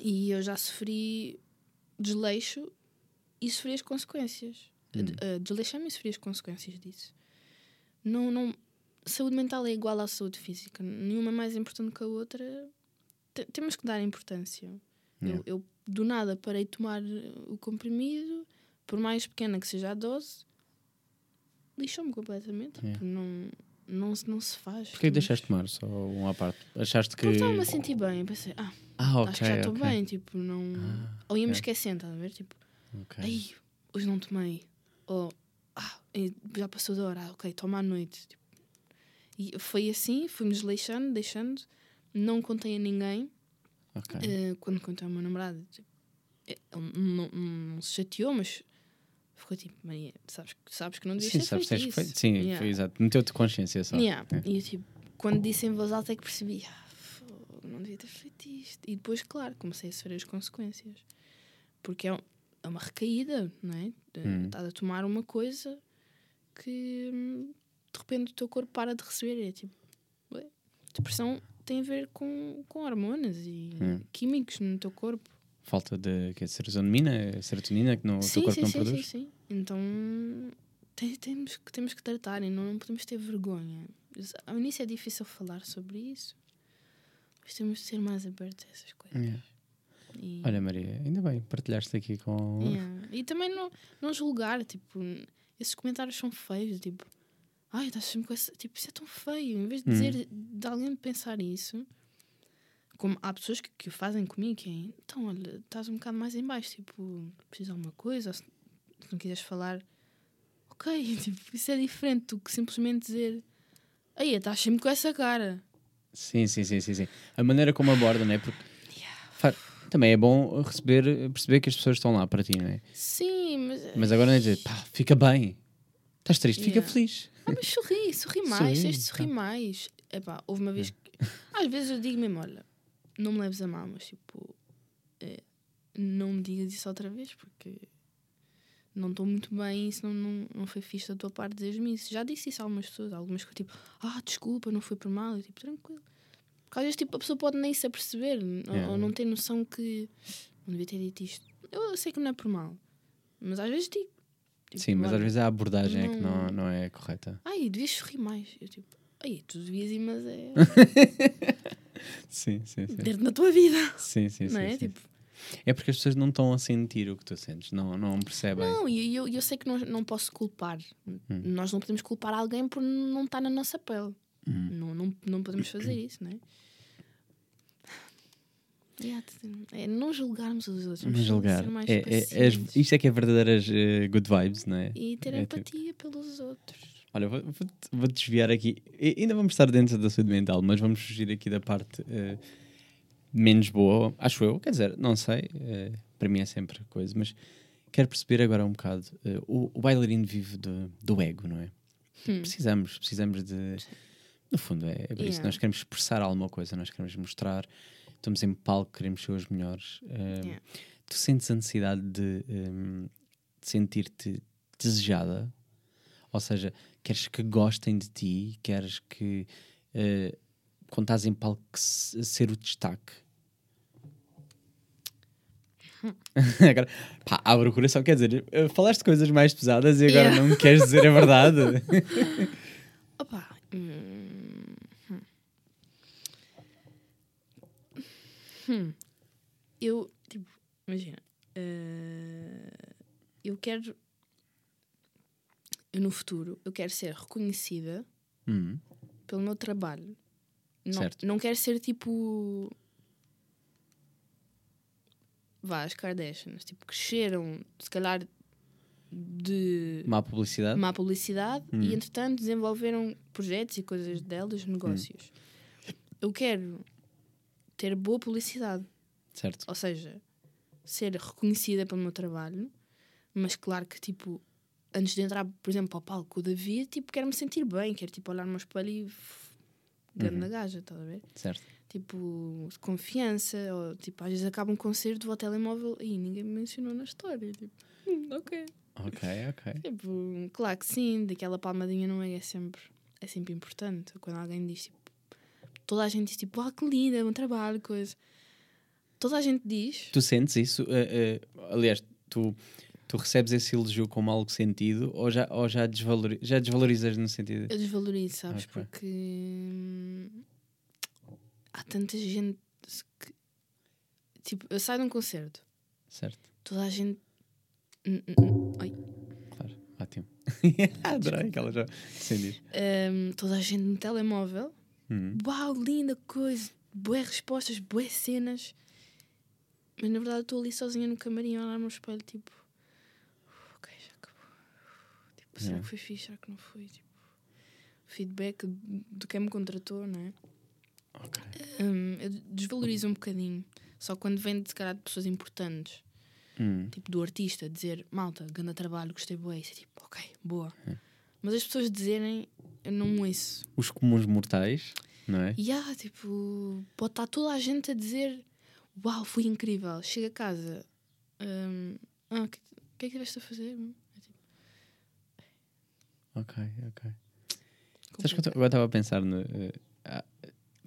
E eu já sofri desleixo e sofri as consequências. Uh, Desleixei-me e sofri as consequências disso. Não, não, saúde mental é igual à saúde física. Nenhuma é mais importante que a outra. Te- temos que dar importância. Yeah. Eu, eu, do nada, parei de tomar uh, o comprimido, por mais pequena que seja a dose, lixou-me completamente. Yeah. Tipo, não, não, se- não se faz. Porquê que Temos- deixaste de tomar? Só um à parte. Achaste que. Porque estava-me a sentir bem. Pensei, ah, Ah, ok. acho que já estou ok. bem. Tipo, não. Ou ia-me ok. esquecendo, estás a ver? Tipo, Ok. ai, hoje não tomei. Ou, ah, já passou da hora, ah, ok, toma à noite. Tipo, e foi assim, fui-me desleixando, deixando. Não contei a ninguém. ok. Eh, quando contei ao meu namorado, tipo, eh, ele não, não- não se chateou, mas ficou tipo, Maria, sabes, que- sabes que não devias Sim, ter sabes, feito isso. foi- Sim, Yeah. foi exato. Meteu-te consciência só. Yeah. É. E eu, tipo, quando disse em voz alta é que percebi, ah, fogo, não devia ter feito isto. E depois, claro, comecei a sofrer as consequências. Porque é, um- é uma recaída, não é? Hum. Estás a tomar uma coisa que hum, de repente o teu corpo para de receber. É tipo, ué, depressão tem a ver com, com hormonas e Hum. químicos no teu corpo. Falta de que é serotonina, serotonina que no, o teu sim, corpo sim, não sim, sim, produz. sim. Então te- temos, que- temos que tratar e não, não podemos ter vergonha. Ao início é difícil falar sobre isso, mas temos de ser mais abertos a essas coisas. Yeah. E, Olha, Maria, ainda bem, partilhaste aqui com. yeah. e também não, não julgar, tipo, esses comentários são feios, tipo, ai, estás sempre com essa. Tipo, isso é tão feio. Em vez de dizer, de alguém pensar isso, como há pessoas que, que o fazem comigo, que é, então, olha, estás um bocado mais em baixo, tipo, precisas de alguma coisa, ou se, se não quiseres falar, ok, tipo, isso é diferente do que simplesmente dizer, aí, estás sempre com essa cara. Sim, sim, sim, sim, sim. A maneira como aborda, não é? Porque fa- também é bom receber, perceber que as pessoas estão lá para ti, não é? Sim, mas. Mas agora não é dizer, pá, fica bem. Estás triste, fica Yeah. feliz. Ah, mas sorri, sorri mais, Sorri, sorrir mais. Epá, houve uma vez que. Às vezes eu digo mesmo, olha, não me leves a mal, mas tipo, é, não me digas isso outra vez porque não estou muito bem, isso não, não, não foi fixe da tua parte dizer-me isso. Já disse isso a algumas pessoas, algumas que tipo, ah, desculpa, não foi por mal, eu tipo, tranquilo. Porque às vezes tipo, a pessoa pode nem se aperceber ou- Yeah. ou não ter noção que não devia ter dito isto. Eu sei que não é por mal, mas às vezes digo. Tipo, Sim, mas às vezes a abordagem é que não, não- não é correta. Ai, devias sorrir mais. Eu tipo, ai, tu devias ir, mas é. Sim, sim, sim. ter na tua vida. Sim, sim, sim. não é? sim. Tipo, É porque as pessoas não estão a sentir o que tu sentes, não, não percebem. não, e eu, eu sei que não, não posso culpar. Hum. Nós não podemos culpar alguém por não estar na nossa pele. Hum. Não, não, não podemos fazer isso, não é? É não julgarmos os outros. Não julgar. Ser mais É, é, é, isto é que é verdadeiras eh, good vibes, não é? E ter é tipo- empatia pelos outros. Olha, vou, vou, vou desviar aqui. E- ainda vamos estar dentro da saúde mental, mas vamos fugir aqui da parte eh, menos boa, acho eu. Quer dizer, não sei, eh, para mim é sempre coisa, mas quero perceber agora um bocado. eh, o, o bailarino vive do, do ego, não é? Hum. Precisamos, precisamos de. No fundo, é, é por isso. Yeah. Nós queremos expressar alguma coisa, nós queremos mostrar, estamos em palco, queremos ser os melhores. eh, Yeah. Tu sentes a necessidade de, em, de sentir-te desejada? Ou seja, queres que gostem de ti? Queres que, eh, quando estás em palco, ser o destaque? agora, pá, abre o coração. Quer dizer, eh, falaste coisas mais pesadas e agora Yeah. não me queres dizer a verdade. Opa. hum, hum. Hum. Eu, tipo, imagina. eh, eu quero. Eu no futuro, eu quero ser reconhecida Hum, pelo meu trabalho. Não, Certo. não quero ser tipo. Vá, as Kardashians. Tipo, cresceram, se calhar, de má publicidade? má publicidade Hum. e entretanto desenvolveram projetos e coisas delas, negócios. Eu quero ter boa publicidade, Certo. ou seja, ser reconhecida pelo meu trabalho, mas claro que, tipo, antes de entrar, por exemplo, ao palco o David, tipo, quero-me sentir bem, quero, tipo, olhar no meu espelho e... Grande gaja, estás a ver? Certo. Tipo, de confiança, ou, tipo, às vezes acaba um concerto, vou ao telemóvel e ninguém me mencionou na história, tipo, hum, ok. Ok, ok. Tipo, claro que sim, daquela palmadinha não é, é sempre, é sempre importante. Quando alguém diz, tipo, toda a gente diz, tipo, ah, que linda, bom trabalho, coisa. Toda a gente diz, Tu sentes isso? eh, eh, aliás, tu, tu recebes esse elogio como algo sentido ou já, ou já, desvalori já desvalorizas no sentido? eu desvalorizo, sabes? Ok. Porque há tanta gente que, tipo, eu saio de um concerto, Certo, toda a gente. hum, hum, hum, ai. claro. Ótimo. Adorei aquela já sentir. Hum, toda a gente no telemóvel. Uhum. Uau, linda coisa, boé respostas, boé cenas. Mas na verdade eu estou ali sozinha no camarim a olhar no espelho, tipo, "Uf, ok, já acabou. Tipo, será Yeah. que foi fixe? Será que não foi? Tipo, feedback de quem me contratou, não é? Ok. Hum, eu desvalorizo um bocadinho. Só quando vem de de pessoas importantes, Hum. tipo do artista, dizer malta, grande trabalho, gostei bué. Isso é tipo, ok, boa. É. Mas as pessoas dizerem, eu não ouço. Os comuns mortais, não é? E há, tipo, pode estar toda a gente a dizer Uau, foi incrível. Chega a casa, hum, ah, o que, que é que estiveste a fazer? É tipo, Ok, ok. Sabes que eu complicado. t- agora estava a pensar no. ah,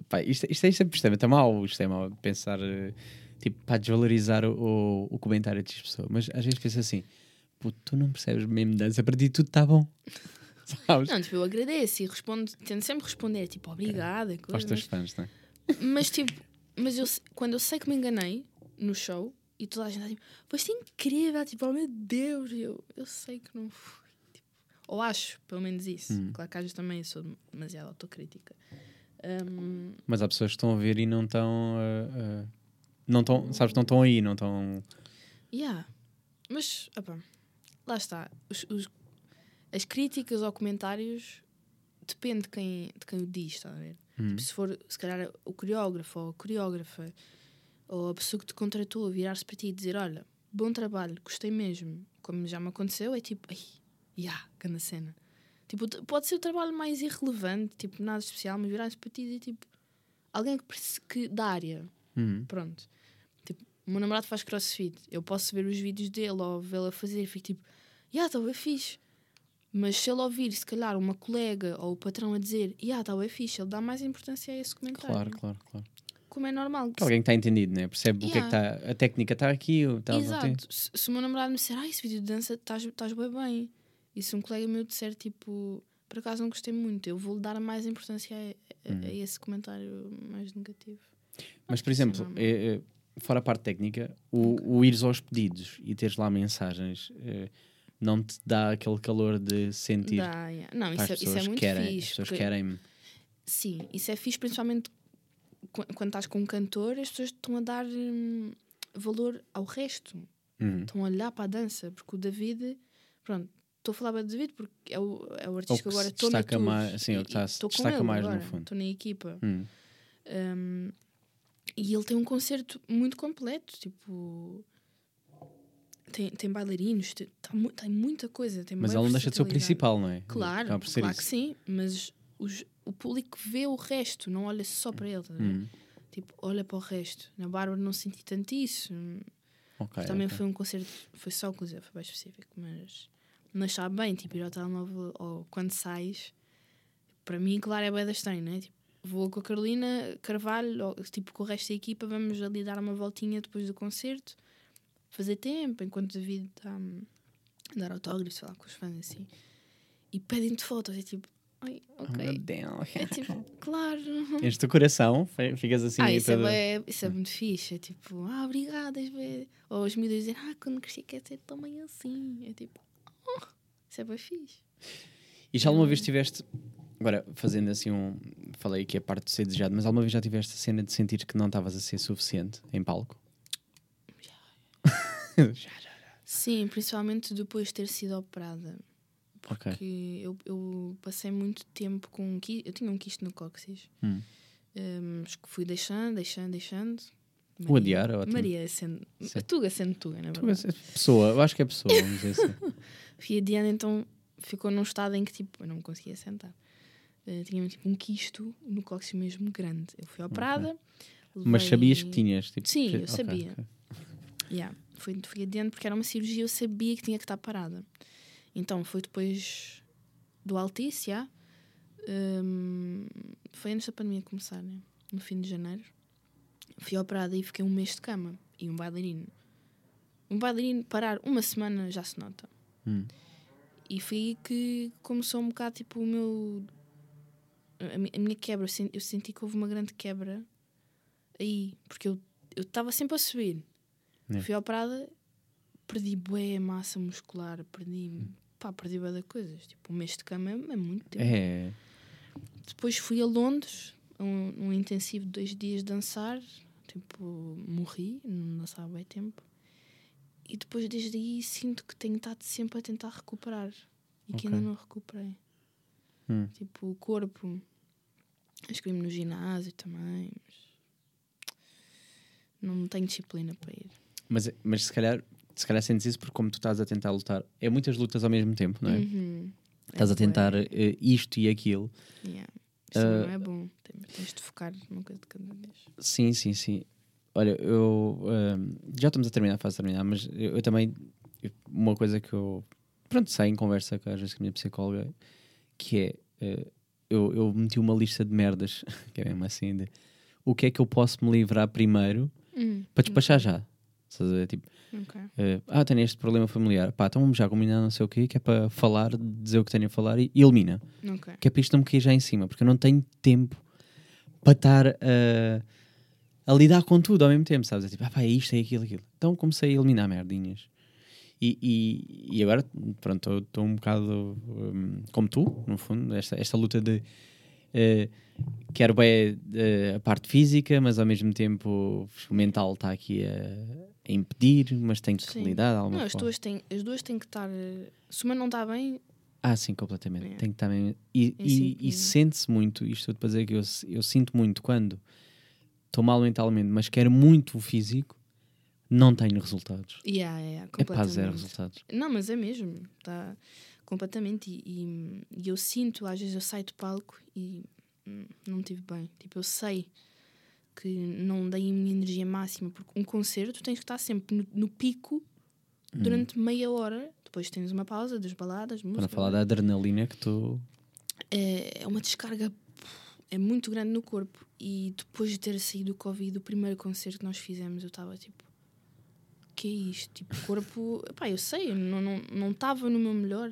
pá, isto, isto, é- isto, é- isto é muito mau, isto é mau pensar, eh, tipo, para desvalorizar o, o, o comentário de pessoa. Mas às vezes penso assim, puto, tu não percebes mesmo dança, para ti tudo está bom. Sabes? Não, tipo, eu agradeço e respondo, tento sempre responder, tipo, obrigada, Para os coisa, teus fãs, não é? mas, tipo, mas eu, quando eu sei que me enganei no show e toda a gente está tipo, foste incrível, tipo, oh meu Deus, eu, eu sei que não fui. Tipo, ou acho, pelo menos isso. Hum. Claro que às vezes também sou demasiado autocrítica. Hum, Mas há pessoas que estão a ver e não estão. ah, ah, não estão, sabes, não estão aí, não estão. Yeah. Mas, opa, lá está. Os- os- as críticas ou comentários depende de quem, de quem o diz, está a ver? Hum. Tipo, se for, se calhar, o coreógrafo ou a coreógrafa ou a pessoa que te contratou virar-se para ti e dizer: Olha, bom trabalho, gostei mesmo, como já me aconteceu, é tipo, ai, yeah, grande cena. Tipo, pode ser o trabalho mais irrelevante, tipo, nada especial, mas virar-se para ti e tipo, alguém que, que da área, Hum. Pronto. Tipo, o meu namorado faz crossfit. Eu posso ver os vídeos dele ou vê-lo a fazer e fico tipo, já, está bem fixe. Mas se ele ouvir, se calhar, uma colega ou o patrão a dizer, já, está bem fixe, ele dá mais importância a esse comentário. Claro, claro, claro. Como é normal. Que alguém está entendido, né? percebe o que é que Yeah. está. A técnica está aqui, tá, Exato. Se, se o meu namorado me disser, ah, esse vídeo de dança estás bem bem. E se um colega meu disser, tipo, por acaso não gostei muito, eu vou dar mais importância a, a- Hum. a esse comentário mais negativo. Mas, por é exemplo, normal. é, é, fora a parte técnica, o, o ires aos pedidos e teres lá mensagens é, não te dá aquele calor de sentir. Dá, yeah. Não, isso, é, isso é pessoas muito querem, fixe. As pessoas porque- querem. Sim, isso é fixe, principalmente qu- quando estás com um cantor, as pessoas estão a dar hum, valor ao resto. Uhum. Estão a olhar para a dança, porque o David, pronto, estou a falar para o David porque é o, é o artista que que agora estou na tour mais- sim, o que está- estou com ele mais no agora, fundo. Estou na equipa. Hum, e ele tem um concerto muito completo, tipo... Tem, tem bailarinos, tem, tá tem muita coisa. Tem Mas ele não deixa de ser o principal, não é? Claro, claro que isso. sim, mas os- o público vê o resto, não olha só para ele. ver? Uhum. Tipo, olha para o resto. Na Bárbara não senti tanto isso. Ok, Também ok. foi um concerto, foi só inclusive, foi bem específico, mas, mas sabe bem, tipo, ir ao telemóvel ou quando sais, para mim, claro, é bem da estranho, né? Tipo, vou com a Carolina Carvalho, ou, tipo, com o resto da equipa, vamos ali dar uma voltinha depois do concerto, fazer tempo, enquanto o David está hum, a dar autógrafos, falar com os fãs assim, e pedem-te fotos, é tipo, ai, Oh, meu ok. Deus. É tipo, claro. Este coração, fi- ficas assim. Ah, isso é, todo- bué- isso é muito fixe. É tipo, ah, obrigada. Ou os miúdos dizem, ah, quando cresci quer ser também assim. É tipo, oh, isso é bem fixe. E já alguma vez tiveste. Agora, fazendo assim um. Falei aqui a parte de ser desejado, mas alguma vez já tiveste a cena de sentir que não estavas a ser suficiente em palco? Já, já. Sim, principalmente depois de ter sido operada. Porque eu, eu passei muito tempo com um Eu tinha um quisto no cóccix. Hum. Hum, acho que fui deixando, deixando, deixando. O adiar é ótimo. Maria sendo. Sim. Tuga sendo Tuga, na verdade. és Pessoa, eu acho que é pessoa, vamos dizer assim. Fui adiando, então ficou num estado em que tipo, eu não me conseguia sentar. Eh, tinha tipo um quisto no cóccix mesmo grande. Eu fui operada. Mas levei- sabias que tinhas? Tipo, Sim, eu sabia. ok. Yeah. Fui, fui adiante porque era uma cirurgia, eu sabia que tinha que estar parada. Então foi depois do Altice, já. Hum, foi antes da pandemia começar, né? no fim de janeiro. Fui operada e fiquei um mês de cama. E um bailarino. Um bailarino parar uma semana já se nota. Hum. E foi aí que começou um bocado tipo o meu. A, mi- a minha quebra. Eu senti, que houve uma grande quebra aí. Porque eu estava sempre a subir. É. Fui operada, perdi bué massa muscular, perdi. Pá, perdi bué de coisas. Tipo, um mês de cama é, muito tempo. É. Depois fui a Londres, um, um intensivo de dois dias de dançar. Tipo, morri, não dançava bem tempo. E depois, desde aí, sinto que tenho estado sempre a tentar recuperar. E que Ok. ainda não recuperei. Hum. Tipo, o corpo. Inscrevi-me no ginásio também. Mas não tenho disciplina para ir. Mas, mas se calhar, se calhar sentes isso porque como tu estás a tentar lutar, é muitas lutas ao mesmo tempo, não é? Uhum. Estás É a tentar eh, isto e aquilo. Yeah. Isto Ah, não é bom. Tens, de focar numa coisa de cada vez. Sim, sim, sim. Olha, eu ahm, já estamos a terminar, a fase terminar, mas eu, eu também uma coisa que eu pronto, sei em conversa com, às vezes com a minha psicóloga, que é eh, eu, eu meti uma lista de merdas, que é mesmo assim, de o que é que eu posso me livrar primeiro Hum, para despachar já. Estás a ver? Tipo, ok. eh, ah, tenho este problema familiar, pá, então vamos já combinar não sei o quê, que é para falar, dizer o que tenho a falar e, e elimina Ok. que é para isto não me cair já em cima, porque eu não tenho tempo para estar a, a lidar com tudo ao mesmo tempo, sabes? É tipo, ah, pá, é isto, é aquilo, aquilo. Então comecei a eliminar merdinhas. E, e, e agora, pronto, estou um bocado hum, como tu, no fundo, esta, esta luta de eh, quero bem eh, a parte física, mas ao mesmo tempo o mental está aqui a impedir, mas tenho que Sim. lidar de alguma Não, as forma. duas, têm, as duas têm que estar. eh, Se uma não está bem, Ah, sim, completamente. É. Tem que estar mesmo. E, Em e, e sente-se muito, isto para dizer que eu, eu sinto muito quando estou mal mentalmente, mas quero muito o físico, não tenho resultados. yeah, yeah, É completamente. zero resultados. Não, mas é mesmo. Está completamente. E, e- e eu sinto, às vezes eu saio do palco e hum, não estive bem. Tipo, eu sei que não dei a minha energia máxima, porque um concerto tens que estar sempre no, no pico durante meia hora. Depois tens uma pausa das baladas, Para música. não falar da adrenalina que tu. é, é uma descarga é muito grande no corpo. E depois de ter saído do Covid, o primeiro concerto que nós fizemos, eu estava tipo, que é isto? Tipo, o corpo, pá, eu sei, eu não não não estava no meu melhor.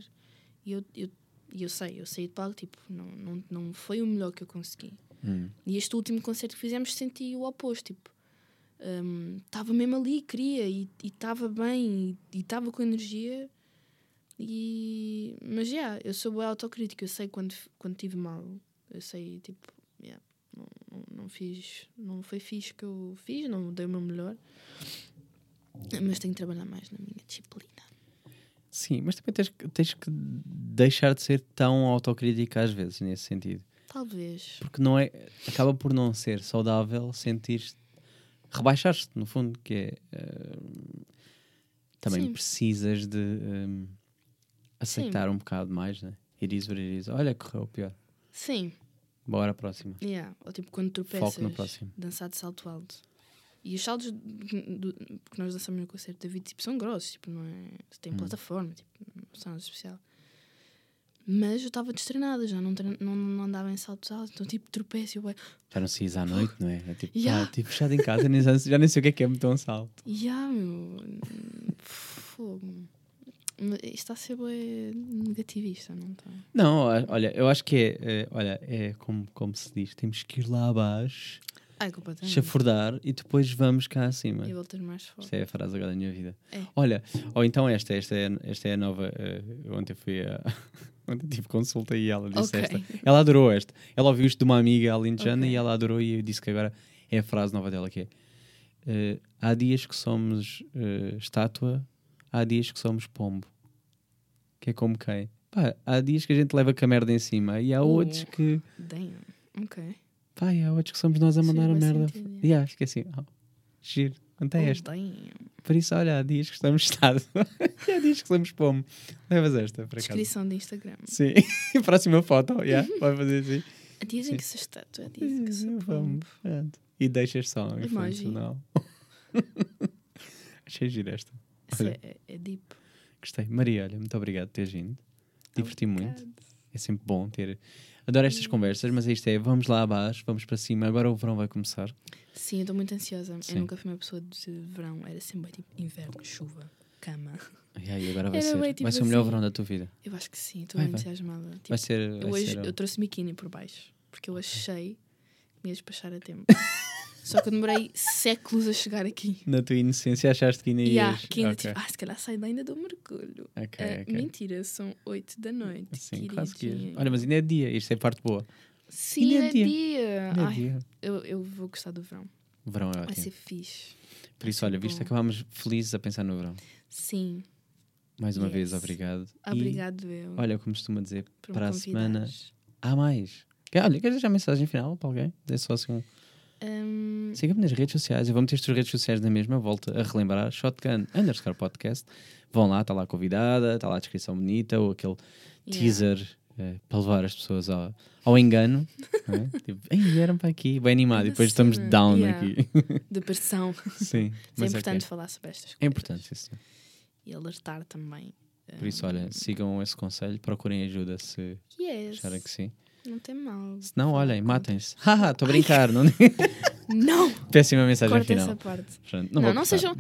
E eu, eu, eu sei, eu saí de palco, tipo, não, não, não foi o melhor que eu consegui. Hum. E este último concerto que fizemos senti o oposto, tipo, estava mesmo ali, queria e estava bem e estava com energia. E, mas já, eu sou boa autocrítica, eu sei quando, quando tive mal, eu sei, tipo, yeah, não, não, não fiz, não foi fixe que eu fiz, não dei o meu melhor, mas tenho que trabalhar mais na minha disciplina. Sim, mas também tens, tens que deixar de ser tão autocrítica às vezes, nesse sentido. Talvez. Porque não é. Acaba por não ser saudável sentir rebaixar-te, no fundo, que é. eh, também Sim. precisas de eh, aceitar um bocado mais, né? It is what it is. Olha, correu pior. Sim, Bora à próxima. yeah. ou tipo quando Foco tropeças, no próximo. dançar de salto alto. E os saltos do, que nós dançamos no concerto da vida tipo, são grossos, tipo, não é? Tem Hum. plataforma, tipo, não são nada especial. Mas eu estava destreinada, já não, trein- não, não andava em saltos altos, então tipo, tropeço e eu Já não saís à noite, não é? É tipo, Yeah. ah, tipo fechado em casa, nem, já já nem sei o que é que é meter um salto. Ya, meu. Fogo. Isto está a ser bué negativista, não está? Não, olha, eu acho que é, eh, olha, é como, como se diz, temos que ir lá abaixo, Ai, completamente. chafurdar e depois vamos cá acima. E voltar mais forte. Esta é a frase agora da minha vida. É. Olha, ou então esta, esta é, esta é a nova. eh, ontem fui a. ontem tive consulta e ela disse Ok. esta. Ela adorou esta. Ela ouviu isto de uma amiga, a Lindjana, Ok. e ela adorou e eu disse que agora é a frase nova dela que é. eh, há dias que somos eh, estátua, há dias que somos pombo. Que é como quem? Pá, há dias que a gente leva com a merda em cima e há Uh. outros que. Damn. Ok. Pá, há outros que somos nós a Sim, mandar a faz merda. E yeah. acho que é assim. ah, Giro. Quanto é esta? Por isso, olha, há dias que estamos estado. e há dias que estamos pomo. Levas esta, para casa. Descrição do Instagram. Sim. Próxima foto, yeah, vai fazer assim. Dizem Sim. que sou estátua, dizem que sou pombo. Vamos, pronto. E deixas só em Emoji. não. Achei giro esta. Olha. é, é deep. Gostei. Maria, olha, muito obrigado por teres vindo. Diverti muito. É sempre bom ter. Adoro estas conversas, mas isto é, vamos lá abaixo, vamos para cima. Agora o verão vai começar. Sim, eu estou muito ansiosa. Sim. Eu nunca fui uma pessoa de verão. Era sempre tipo inverno, chuva, cama. E aí, agora vai Era ser. bem, tipo vai ser o melhor assim. verão da tua vida. Eu acho que sim, estou entusiasmada. Tipo, Vai ser. eu, vai hoje ser eu trouxe biquíni por baixo, porque eu achei que me ia despachar a tempo. Só que eu demorei séculos a chegar aqui. Na tua inocência achaste que ainda E ias. há, que ainda Ok, tipo, ah, se calhar saio ainda do mergulho. ok, Ah, ok. Mentira, são 8 da noite. Sim, quase que queridinha. Olha, mas ainda é dia, isto é parte boa. Sim, ainda é é dia. dia. Ainda é Ai, dia. eu, eu vou gostar do verão. O verão é Vai ótimo. ser fixe. Por isso, vai olha, visto, acabámos felizes a pensar no verão. Sim, Mais uma Yes. vez, obrigado. E, obrigado eu. olha, como costumo dizer, para a semana há mais. Olha, queres deixar mensagem final para alguém? Dê só assim um. Hum, Siga-me nas redes sociais. Eu vou meter as tuas redes sociais na mesma. Volto a relembrar. Shotgun underscore podcast. Vão lá, está lá a convidada, está lá a descrição bonita ou aquele yeah. teaser eh, para levar as pessoas ao, ao engano. é? tipo, Ei, vieram para aqui, bem animado. E depois estamos down yeah. aqui. Depressão. Sim, é mas importante ok. falar sobre estas coisas. É importante, sim. E alertar também. Por isso, olha, sigam esse conselho, procurem ajuda se Yes. acharem que sim. Não tem mal. Não, olhem, matem-se. Haha, estou a brincar. Não. não. Péssima mensagem Corta final. essa parte. Pronto, não, não, não sejam.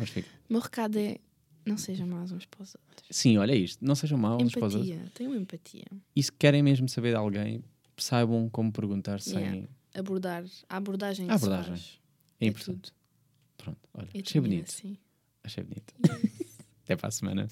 Meu recado é. Não sejam maus uns para os outros. Sim, olha isto. Não sejam maus uns para os outros. Empatia. Tenham empatia. E se querem mesmo saber de alguém, saibam como perguntar sem. Yeah. Abordar. A abordagem. A abordagem. É, é importante. Tudo. Pronto, olha. Eu achei bonito. Assim. Achei bonito. Yes. Até para a semana.